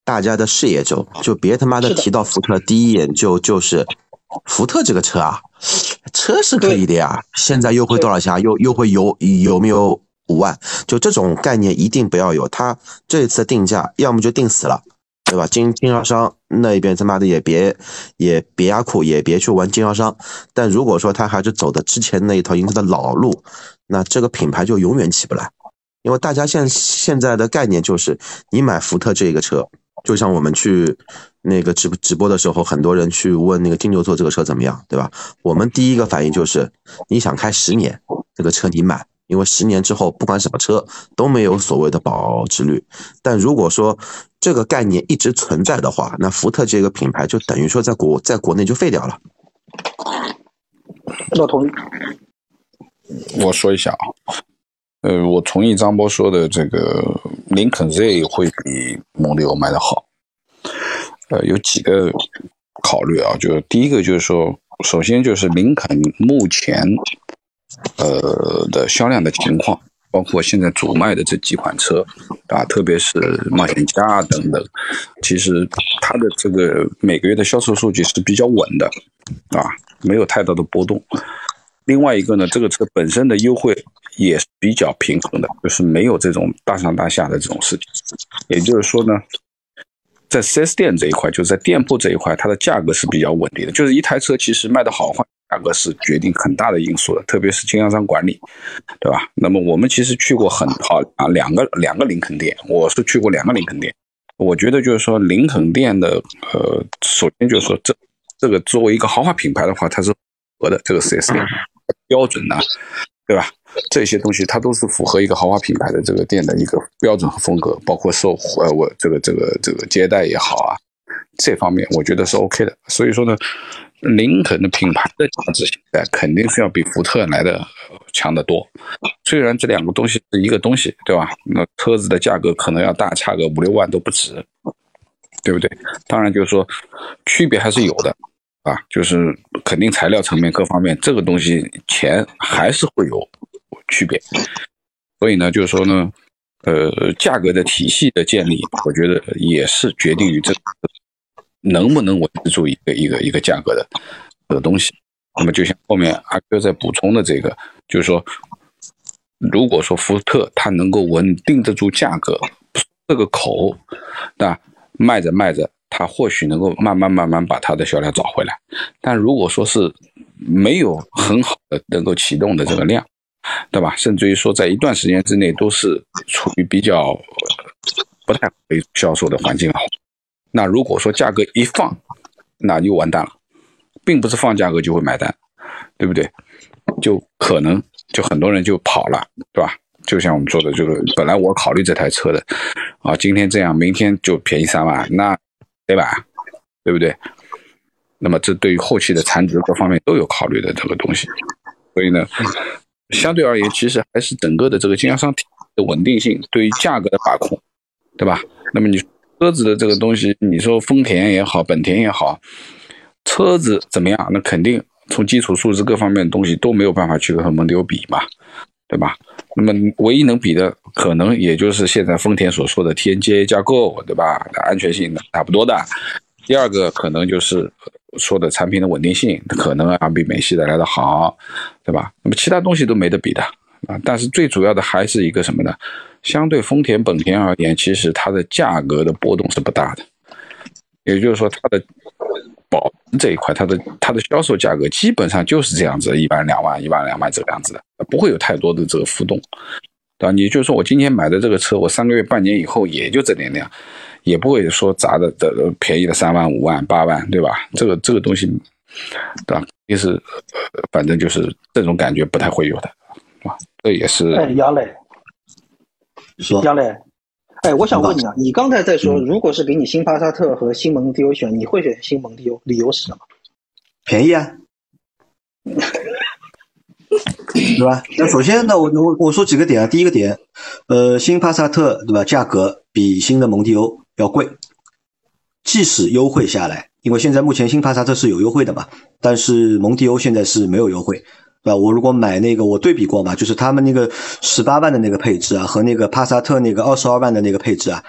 大家的视野中，就别他妈的提到福特，第一眼就就是福特这个车啊，车是可以的呀。现在优惠多少钱啊？优优惠有有没有五万？就这种概念一定不要有。他这次定价，要么就定死了，对吧？经经销商那一边他妈的也别也别压库，也别去玩经销商。但如果说他还是走的之前那一套营销的老路，那这个品牌就永远起不来。因为大家现现在的概念就是，你买福特这个车。就像我们去那个直直播的时候，很多人去问那个金牛座这个车怎么样，对吧？我们第一个反应就是，你想开十年这个车你买，因为十年之后不管什么车都没有所谓的保值率。但如果说这个概念一直存在的话，那福特这个品牌就等于说在国在国内就废掉了。我同意。我说一下啊。呃，我同意张波说的，这个林肯 Z 会比蒙迪欧卖的好。呃，有几个考虑啊，就是第一个就是说，首先就是林肯目前呃的销量的情况，包括现在主卖的这几款车啊，特别是冒险家等等，其实它的这个每个月的销售数据是比较稳的啊，没有太大的波动。另外一个呢，这个车本身的优惠也是比较平衡的，就是没有这种大上大下的这种事情。也就是说呢，在 4S 店这一块，就是在店铺这一块，它的价格是比较稳定的。就是一台车其实卖的好坏，价格是决定很大的因素的，特别是经销商管理，对吧？那么我们其实去过很好啊两个两个林肯店，我是去过两个林肯店，我觉得就是说林肯店的呃，首先就是说这这个作为一个豪华品牌的话，它是合的这个 4S 店。标准呢，对吧？这些东西它都是符合一个豪华品牌的这个店的一个标准和风格，包括售呃我这个这个这个接待也好啊，这方面我觉得是 OK 的。所以说呢，林肯的品牌的价值现在肯定是要比福特来的强得多。虽然这两个东西是一个东西，对吧？那车子的价格可能要大差个五六万都不止，对不对？当然就是说区别还是有的。啊，就是肯定材料层面各方面，这个东西钱还是会有区别，所以呢，就是说呢，呃，价格的体系的建立，我觉得也是决定于这能不能维持住一个一个一个价格的这个东西。那么就像后面阿 Q 在补充的这个，就是说，如果说福特它能够稳定得住价格这个口，那卖着卖着。它或许能够慢慢慢慢把它的销量找回来，但如果说是没有很好的能够启动的这个量，对吧？甚至于说在一段时间之内都是处于比较不太会销售的环境啊，那如果说价格一放，那就完蛋了，并不是放价格就会买单，对不对？就可能就很多人就跑了，对吧？就像我们说的这个，本来我考虑这台车的，啊，今天这样，明天就便宜三万，那。对吧？对不对？那么这对于后期的残值各方面都有考虑的这个东西，所以呢，相对而言，其实还是整个的这个经销商体的稳定性，对于价格的把控，对吧？那么你车子的这个东西，你说丰田也好，本田也好，车子怎么样？那肯定从基础素质各方面的东西都没有办法去和蒙迪欧比嘛，对吧？那么唯一能比的，可能也就是现在丰田所说的 TNGA 架构，对吧？安全性差不多的。第二个可能就是说的产品的稳定性，可能啊比美系的来的好，对吧？那么其他东西都没得比的啊。但是最主要的还是一个什么呢？相对丰田、本田而言，其实它的价格的波动是不大的，也就是说它的。保这一块，它的它的销售价格基本上就是这样子，一万两万，一万两万这个样子的，不会有太多的这个浮动，对吧？你就说我今天买的这个车，我三个月、半年以后也就这点量，也不会说砸的的便宜的三万、五万、八万，对吧？这个这个东西，对吧？也是，反正就是这种感觉不太会有的，啊，这也是。哎，杨磊，说杨磊。哎，我想问你啊，你刚才在说，如果是给你新帕萨特和新蒙迪欧选，你会选新蒙迪欧？理由是什么？便宜啊，<laughs> 对吧？那首先呢，我我我说几个点啊。第一个点，呃，新帕萨特对吧？价格比新的蒙迪欧要贵，即使优惠下来，因为现在目前新帕萨特是有优惠的嘛，但是蒙迪欧现在是没有优惠。对吧？我如果买那个，我对比过嘛，就是他们那个十八万的那个配置啊，和那个帕萨特那个二十二万的那个配置啊，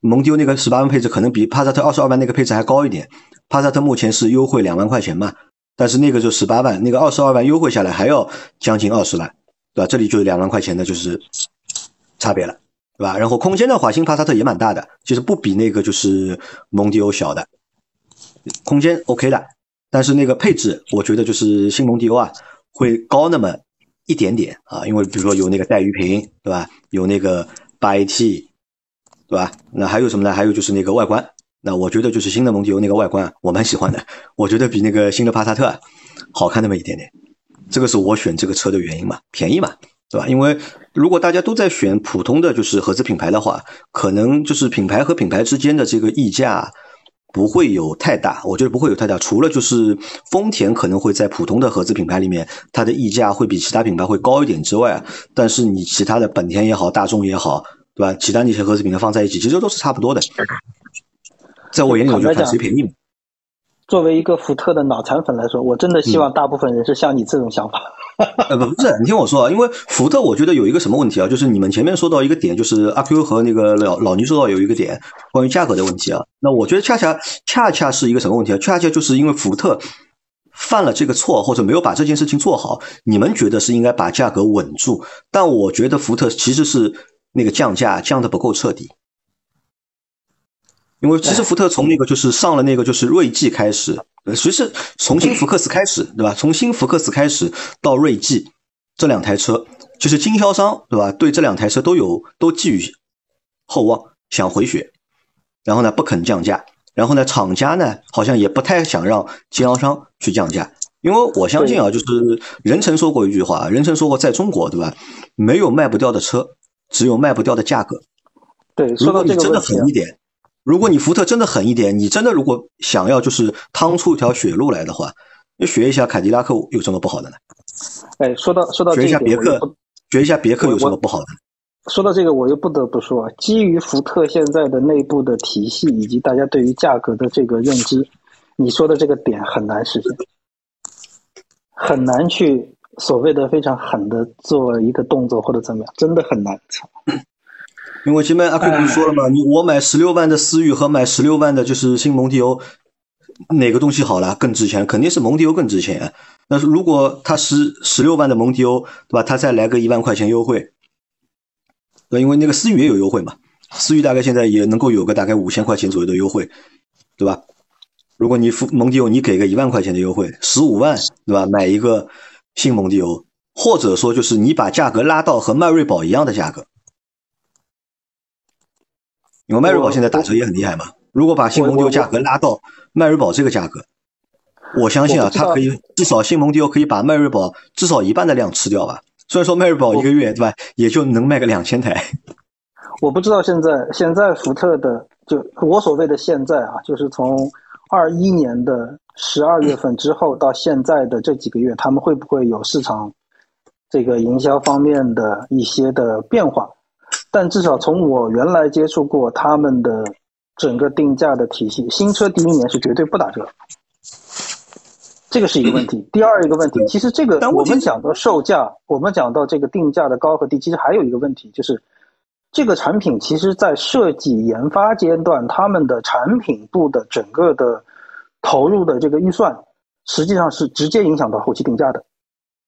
蒙迪欧那个十八万配置可能比帕萨特二十二万那个配置还高一点。帕萨特目前是优惠两万块钱嘛，但是那个就十八万，那个二十二万优惠下来还要将近二十万，对吧？这里就是两万块钱的就是差别了，对吧？然后空间的话，新帕萨特也蛮大的，其实不比那个就是蒙迪欧小的，空间 OK 的，但是那个配置，我觉得就是新蒙迪欧啊。会高那么一点点啊，因为比如说有那个带鱼屏，对吧？有那个八 AT，对吧？那还有什么呢？还有就是那个外观，那我觉得就是新的蒙迪欧那个外观我蛮喜欢的，我觉得比那个新的帕萨特好看那么一点点。这个是我选这个车的原因嘛，便宜嘛，对吧？因为如果大家都在选普通的就是合资品牌的话，可能就是品牌和品牌之间的这个溢价。不会有太大，我觉得不会有太大。除了就是丰田可能会在普通的合资品牌里面，它的溢价会比其他品牌会高一点之外，但是你其他的本田也好，大众也好，对吧？其他那些合资品牌放在一起，其实都是差不多的。在我眼里，我觉得看谁便宜嘛。作为一个福特的脑残粉来说，我真的希望大部分人是像你这种想法。呃不不是，你听我说啊，因为福特我觉得有一个什么问题啊，就是你们前面说到一个点，就是阿 Q 和那个老老倪说到有一个点，关于价格的问题啊。那我觉得恰恰恰恰是一个什么问题啊？恰恰就是因为福特犯了这个错，或者没有把这件事情做好。你们觉得是应该把价格稳住，但我觉得福特其实是那个降价降的不够彻底。因为其实福特从那个就是上了那个就是锐际开始，其实从新福克斯开始，对吧？从新福克斯开始到锐际这两台车，就是经销商对吧？对这两台车都有都寄予厚望，想回血，然后呢不肯降价，然后呢厂家呢好像也不太想让经销商去降价，因为我相信啊，就是任曾说过一句话，任曾说过，在中国，对吧？没有卖不掉的车，只有卖不掉的价格。对，如果你真的啊狠一点，如果你福特真的狠一点，你真的如果想要就是趟出一条血路来的话，就学一下凯迪拉克有什么不好的呢？哎，说到说到学这一下别克学一下别克有什么不好的？说到这个，我又不得不说，啊，基于福特现在的内部的体系以及大家对于价格的这个认知，你说的这个点很难实现，很难去所谓的非常狠的做一个动作或者怎么样，真的很难。操因为前面阿 Q 不是说了嘛？你我买十六万的思域和买十六万的就是新蒙迪欧，哪个东西好了更值钱？肯定是蒙迪欧更值钱。但是如果他十十六万的蒙迪欧，对吧？他再来个一万块钱优惠，对，因为那个思域也有优惠嘛，思域大概现在也能够有个大概五千块钱左右的优惠，对吧？如果你付蒙迪欧，你给个一万块钱的优惠，十五万，对吧？买一个新蒙迪欧，或者说就是你把价格拉到和迈锐宝一样的价格。因为迈锐宝现在打折也很厉害嘛。如果把新蒙迪欧价格拉到迈锐宝这个价格，我相信啊，它可以至少新蒙迪欧可以把迈锐宝至少一半的量吃掉吧。虽然说迈锐宝一个月对吧，也就能卖个两千台。我不知道现在现在福特的就我所谓的现在啊，就是从二一年的十二月份之后到现在的这几个月，他们会不会有市场这个营销方面的一些的变化？但至少从我原来接触过他们的整个定价的体系，新车第一年是绝对不打折，这个是一个问题。<clears throat> 第二一个问题，其实这个我们讲到售价，我们讲到这个定价的高和低，其实还有一个问题就是。这个产品其实，在设计研发阶段，他们的产品部的整个的投入的这个预算，实际上是直接影响到后期定价的。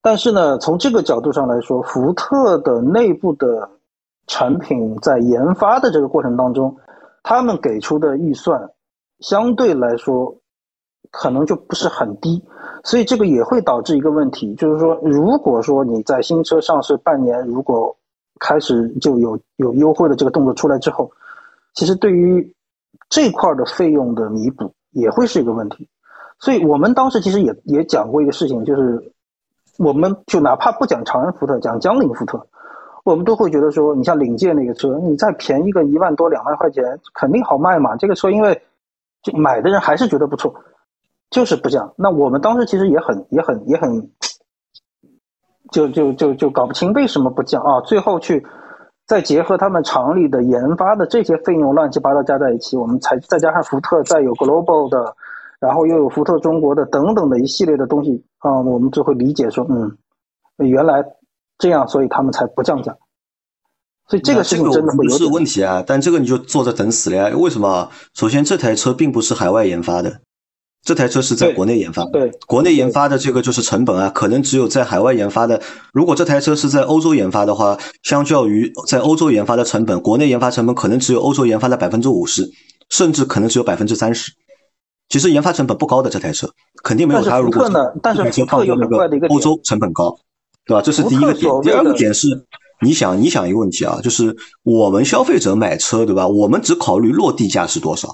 但是呢，从这个角度上来说，福特的内部的产品在研发的这个过程当中，他们给出的预算相对来说可能就不是很低，所以这个也会导致一个问题，就是说，如果说你在新车上市半年，如果开始就有有优惠的这个动作出来之后，其实对于这块的费用的弥补也会是一个问题。所以我们当时其实也也讲过一个事情，就是我们就哪怕不讲长安福特，讲江铃福特，我们都会觉得说，你像领界那个车，你再便宜个一万多两万块钱，肯定好卖嘛。这个车因为就买的人还是觉得不错，就是不降。那我们当时其实也很也很也很。就就就就搞不清为什么不降啊！最后去再结合他们厂里的研发的这些费用乱七八糟加在一起，我们才再加上福特再有 global 的，然后又有福特中国的等等的一系列的东西啊，我们就会理解说，嗯，原来这样，所以他们才不降价。所以这个事情真的会不是有问题啊，但这个你就坐着等死了呀？为什么？首先，这台车并不是海外研发的，这台车是在国内研发的。对国内研发的这个就是成本啊，可能只有在海外研发的。如果这台车是在欧洲研发的话，相较于在欧洲研发的成本，国内研发成本可能只有欧洲研发的百分之五十，甚至可能只有百分之三十。其实研发成本不高的这台车，肯定没有它如果福特呢但是这台车福特有放的一个欧洲成本高，对吧？这是第一个点第二个点是，你想你想一个问题啊，就是我们消费者买车，对吧？我们只考虑落地价是多少，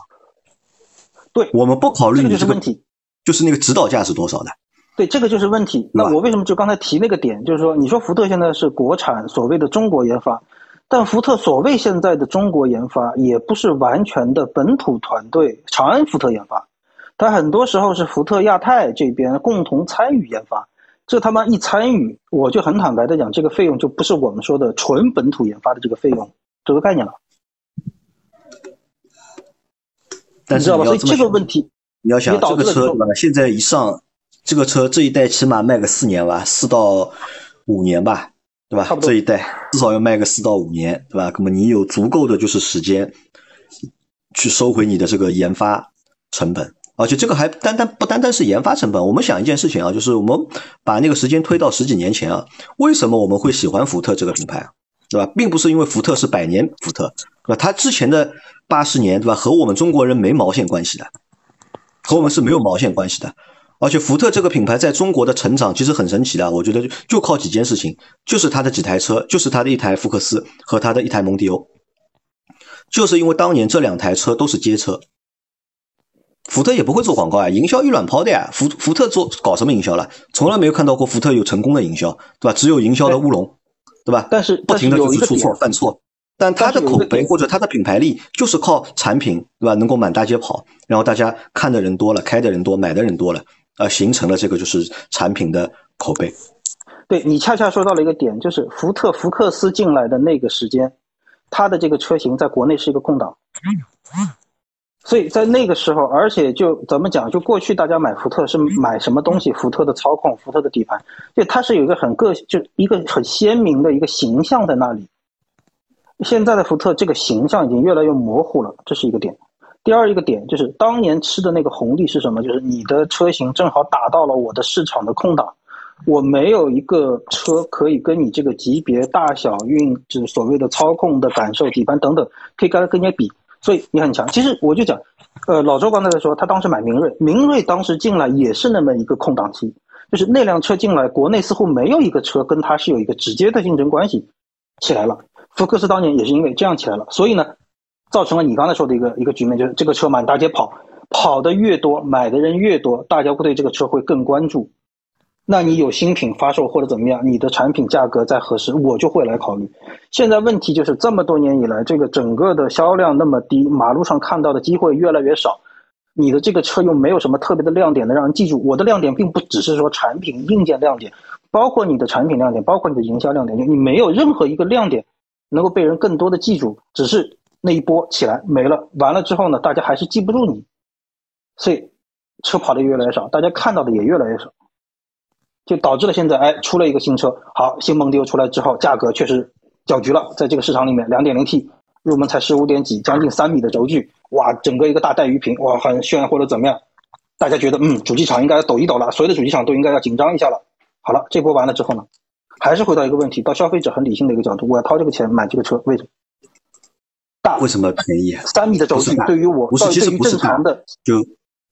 对，我们不考虑这个你这个就是问题。就是那个指导价是多少的。对，这个就是问题。那我为什么就刚才提那个点，就是说，你说福特现在是国产所谓的中国研发，但福特所谓现在的中国研发，也不是完全的本土团队长安福特研发，它很多时候是福特亚太这边共同参与研发。这他妈一参与，我就很坦白的讲，这个费用就不是我们说的纯本土研发的这个费用这个概念了，但是你知道吧？所以你要这个问题，你要想这个车对吧？现在一上这个车这一代起码卖个四年吧，四到五年吧，对吧这一代至少要卖个四到五年，对吧？那么你有足够的就是时间去收回你的这个研发成本，而且这个还单单不单单是研发成本。我们想一件事情啊，就是我们把那个时间推到十几年前啊，为什么我们会喜欢福特这个品牌？对吧？并不是因为福特是百年福特，对吧？它之前的八十年，对吧？和我们中国人没毛线关系的。和我们是没有毛线关系的。而且福特这个品牌在中国的成长其实很神奇的，我觉得就靠几件事情，就是它的几台车，就是它的一台福克斯和它的一台蒙迪欧，就是因为当年这两台车都是街车，福特也不会做广告啊，营销一卵泡的呀。福福特做搞什么营销了？从来没有看到过福特有成功的营销，对吧？只有营销的乌龙，对吧？但是不停的就是出错犯错，但它的口碑或者它的品牌力就是靠产品，对吧？能够满大街跑，然后大家看的人多了，开的人多，买的人多了，呃，形成了这个就是产品的口碑。对你恰恰说到了一个点，就是福特福克斯进来的那个时间，它的这个车型在国内是一个空档，所以在那个时候，而且就怎么讲，就过去大家买福特是买什么东西？福特的操控，福特的底盘，就它是有一个很个，就一个很鲜明的一个形象在那里。现在的福特这个形象已经越来越模糊了，这是一个点。第二一个点就是当年吃的那个红利是什么？就是你的车型正好打到了我的市场的空档，我没有一个车可以跟你这个级别、大小、运，就是所谓的操控的感受、底盘等等，可以跟跟你比，所以你很强。其实我就讲，呃，老周刚才在说，他当时买明锐，明锐当时进来也是那么一个空档期，就是那辆车进来，国内似乎没有一个车跟它是有一个直接的竞争关系起来了。福克斯当年也是因为这样起来了，所以呢，造成了你刚才说的一个一个局面，就是这个车满大街跑，跑的越多，买的人越多，大家会对这个车会更关注。那你有新品发售或者怎么样，你的产品价格再合适，我就会来考虑。现在问题就是这么多年以来，这个整个的销量那么低，马路上看到的机会越来越少，你的这个车又没有什么特别的亮点能让人记住。我的亮点并不只是说产品硬件亮点，包括你的产品亮点，包括你的营销亮点，就你没有任何一个亮点能够被人更多的记住，只是那一波起来没了，完了之后呢，大家还是记不住你，所以车跑的越来越少，大家看到的也越来越少。就导致了现在，哎，出了一个新车，好，新蒙迪欧出来之后，价格确实搅局了，在这个市场里面，两点零 T 入门才十五点几，将近三米的轴距，哇，整个一个大带鱼屏，哇，很炫或者怎么样，大家觉得，嗯，主机厂应该要抖一抖了，所有的主机厂都应该要紧张一下了。好了，这波完了之后呢，还是回到一个问题，到消费者很理性的一个角度，我要掏这个钱买这个车，为什么？大为什么便宜？三米的轴距对于我，不是，其实不是大正常的，就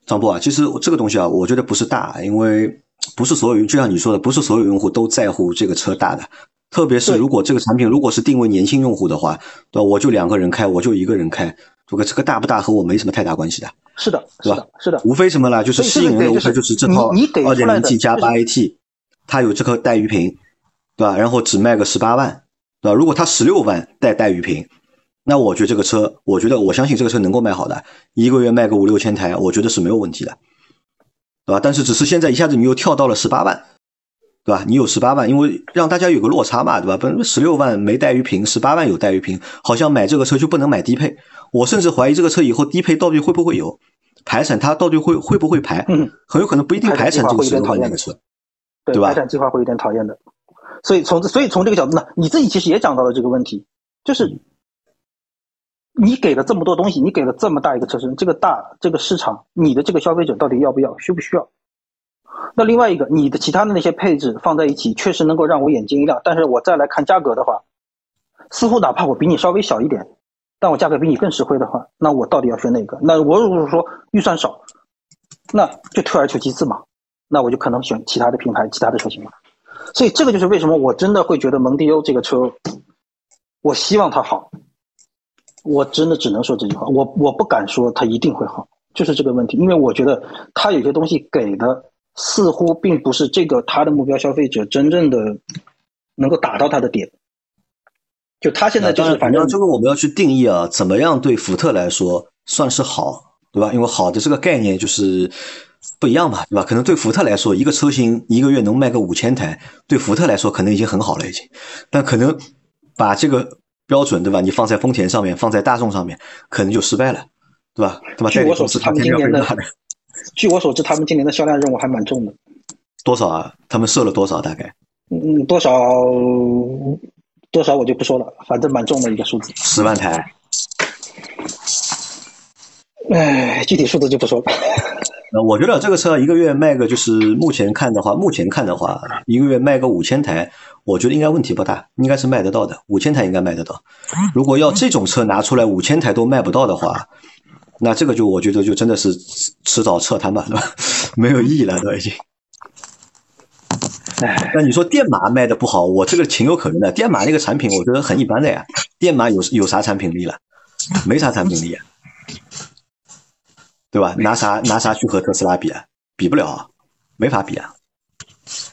张波啊，其实这个东西啊，我觉得不是大，因为不是所有，就像你说的，不是所有用户都在乎这个车大的。特别是如果这个产品如果是定位年轻用户的话，对吧？我就两个人开，我就一个人开，这个这个大不大和我没什么太大关系的，是的，是对吧的，是的，无非什么呢，就是吸引人的无非就是这套二点零 T 加就是八 AT，它有这颗带鱼屏，对吧？然后只卖个十八万，对吧？如果它十六万带带鱼屏，那我觉得这个车，我觉得我相信这个车能够卖好的，一个月卖个五六千台，我觉得是没有问题的，对吧？但是只是现在一下子你又跳到了十八万，对吧？你有十八万，因为让大家有个落差嘛，对吧？本十六万没带鱼屏，十八万有带鱼屏，好像买这个车就不能买低配。我甚至怀疑这个车以后低配到底会不会有排产，它到底会会不会排？嗯，很有可能不一定排产这个车。对对吧排产计划会有点讨厌的。所以从所以从这个角度呢，你自己其实也讲到了这个问题，就是你给了这么多东西，你给了这么大一个车身，这个大这个市场，你的这个消费者到底要不要，需不需要？那另外一个，你的其他的那些配置放在一起，确实能够让我眼睛一亮。但是我再来看价格的话，似乎哪怕我比你稍微小一点，但我价格比你更实惠的话，那我到底要选哪个？那我如果说预算少，那就退而求其次嘛。那我就可能选其他的品牌、其他的车型了。所以这个就是为什么我真的会觉得蒙迪欧这个车，我希望它好。我真的只能说这句话，我我不敢说它一定会好，就是这个问题，因为我觉得它有些东西给的似乎并不是这个它的目标消费者真正的能够打到它的点。就他现在就，是反正这个我们要去定义啊，怎么样对福特来说算是好，对吧？因为好的这个概念就是不一样嘛，对吧？可能对福特来说，一个车型一个月能卖个五千台，对福特来说可能已经很好了，已经。但可能把这个标准，对吧？你放在丰田上面，放在大众上面，可能就失败了，对吧？对吧？据我所知，他们今年的据我所知，他们今年的销量任务还蛮重的。多少啊？他们设了多少？大概嗯，多少多少我就不说了，反正蛮重的一个数字。十万台。哎，具体数字就不说了。呃，我觉得这个车一个月卖个，就是目前看的话，目前看的话，一个月卖个五千台，我觉得应该问题不大，应该是卖得到的，五千台应该卖得到。如果要这种车拿出来五千台都卖不到的话，那这个就我觉得就真的是迟早撤摊吧，对吧？<laughs> 没有意义了，都已经。哎，那你说电马卖的不好，我这个情有可原的。电马那个产品我觉得很一般的呀，电马有有啥产品力了？没啥产品力啊。对吧？拿啥拿啥去和特斯拉比啊？比不了啊，没法比啊。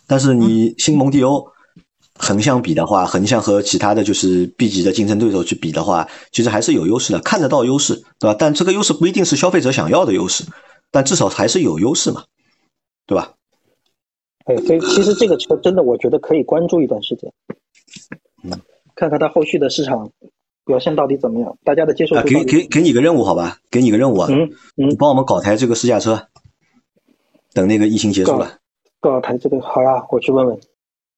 但是你新蒙迪欧横向比的话，横向和其他的就是 B 级的竞争对手去比的话，其实还是有优势的，看得到优势，对吧？但这个优势不一定是消费者想要的优势，但至少还是有优势嘛，对吧？哎，所以其实这个车真的，我觉得可以关注一段时间，嗯，看看它后续的市场表现到底怎么样，大家的接受啊。给给给你个任务好吧？给你个任务啊，嗯嗯，你帮我们搞台这个试驾车，等那个疫情结束了，搞台这个好呀，我去问问。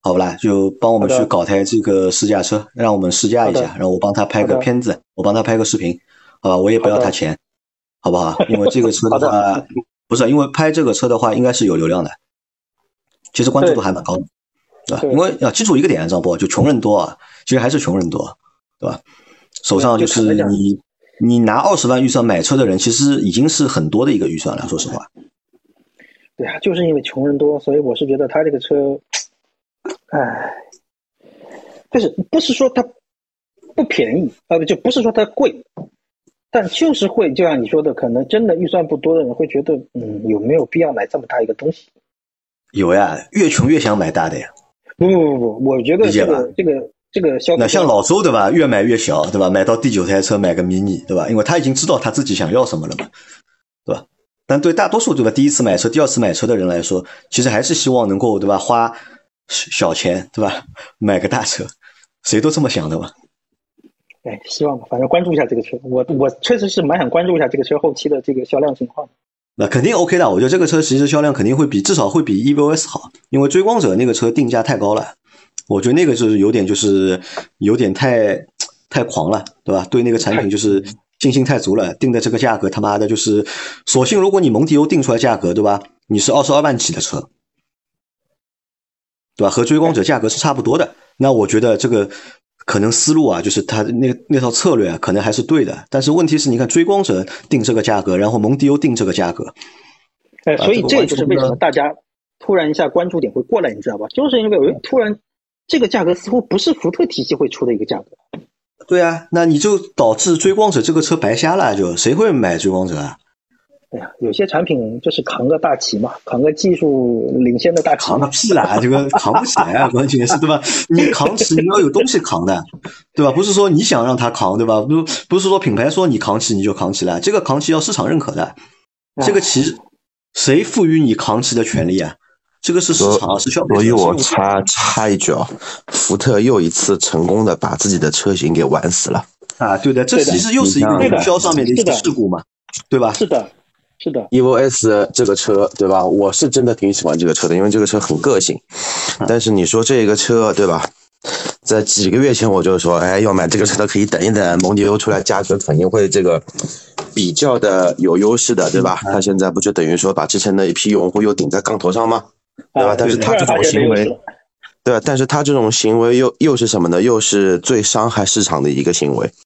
好不啦？就帮我们去搞台这个试驾车，让我们试驾一下，然后我帮他拍个片子，我帮他拍个视频，好吧？我也不要他钱，好不好？因为这个车的 <laughs> 好话，不是因为拍这个车的话，应该是有流量的，其实关注度还蛮高的，对吧？因为要记住一个点，张波，就穷人多啊，其实还是穷人多，对吧？手上就是你你拿二十万预算买车的人，其实已经是很多的一个预算了，说实话。对啊，就是因为穷人多，所以我是觉得他这个车，唉，就是不是说它不便宜啊，不就不是说它贵，但就是会，就像你说的，可能真的预算不多的人会觉得，嗯，有没有必要买这么大一个东西？有呀，越穷越想买大的呀。不不不不，我觉得这个这个这个消费那像老周对吧，越买越小对吧？买到第九台车买个迷你对吧？因为他已经知道他自己想要什么了嘛，对吧？但对大多数对吧，第一次买车、第二次买车的人来说，其实还是希望能够对吧，花小钱对吧，买个大车，谁都这么想的嘛。哎，希望吧，反正关注一下这个车，我我确实是蛮想关注一下这个车后期的这个销量情况。那肯定 OK 的，我觉得这个车其实销量肯定会比至少会比 EVOS 好，因为追光者那个车定价太高了，我觉得那个就是有点就是有点太太狂了，对吧？对那个产品就是信心太足了，定的这个价格他妈的就是，索性如果你蒙迪欧定出来价格，对吧？你是二十二万起的车，对吧？和追光者价格是差不多的，那我觉得这个可能思路啊，就是他那个那套策略啊，可能还是对的。但是问题是，你看追光者定这个价格，然后蒙迪欧定这个价格，哎，啊所以这就是为什么大家突然一下关注点会过来，你知道吧？就是因为有突然这个价格似乎不是福特体系会出的一个价格。对啊，那你就导致追光者这个车白瞎了，就谁会买追光者啊？哎呀，有些产品就是扛个大旗嘛，扛个技术领先的大旗扛个屁啦，这个扛不起来啊，<laughs> 关键是对吧？你扛起你要有东西扛的，对吧？不是说你想让他扛，对吧？不不是说品牌说你扛起你就扛起来，这个扛起要市场认可的，这个旗谁赋予你扛起的权利啊？这个是市场啊，是消费者。所以我插插一句啊，福特又一次成功的把自己的车型给玩死了。啊，对的，这其实又是一个营销上面的一个事故嘛，对吧？是的，是的，EVOS 这个车，对吧？我是真的挺喜欢这个车的，因为这个车很个性。但是你说这个车，对吧？在几个月前我就说，哎，要买这个车的可以等一等，蒙迪欧出来价格肯定会这个比较的有优势的，对吧？他现在不就等于说把之前的一批用户又顶在杠头上吗？对吧啊但是他这种行为对吧？但是他这种行为又又是什么呢？又是最伤害市场的一个行为。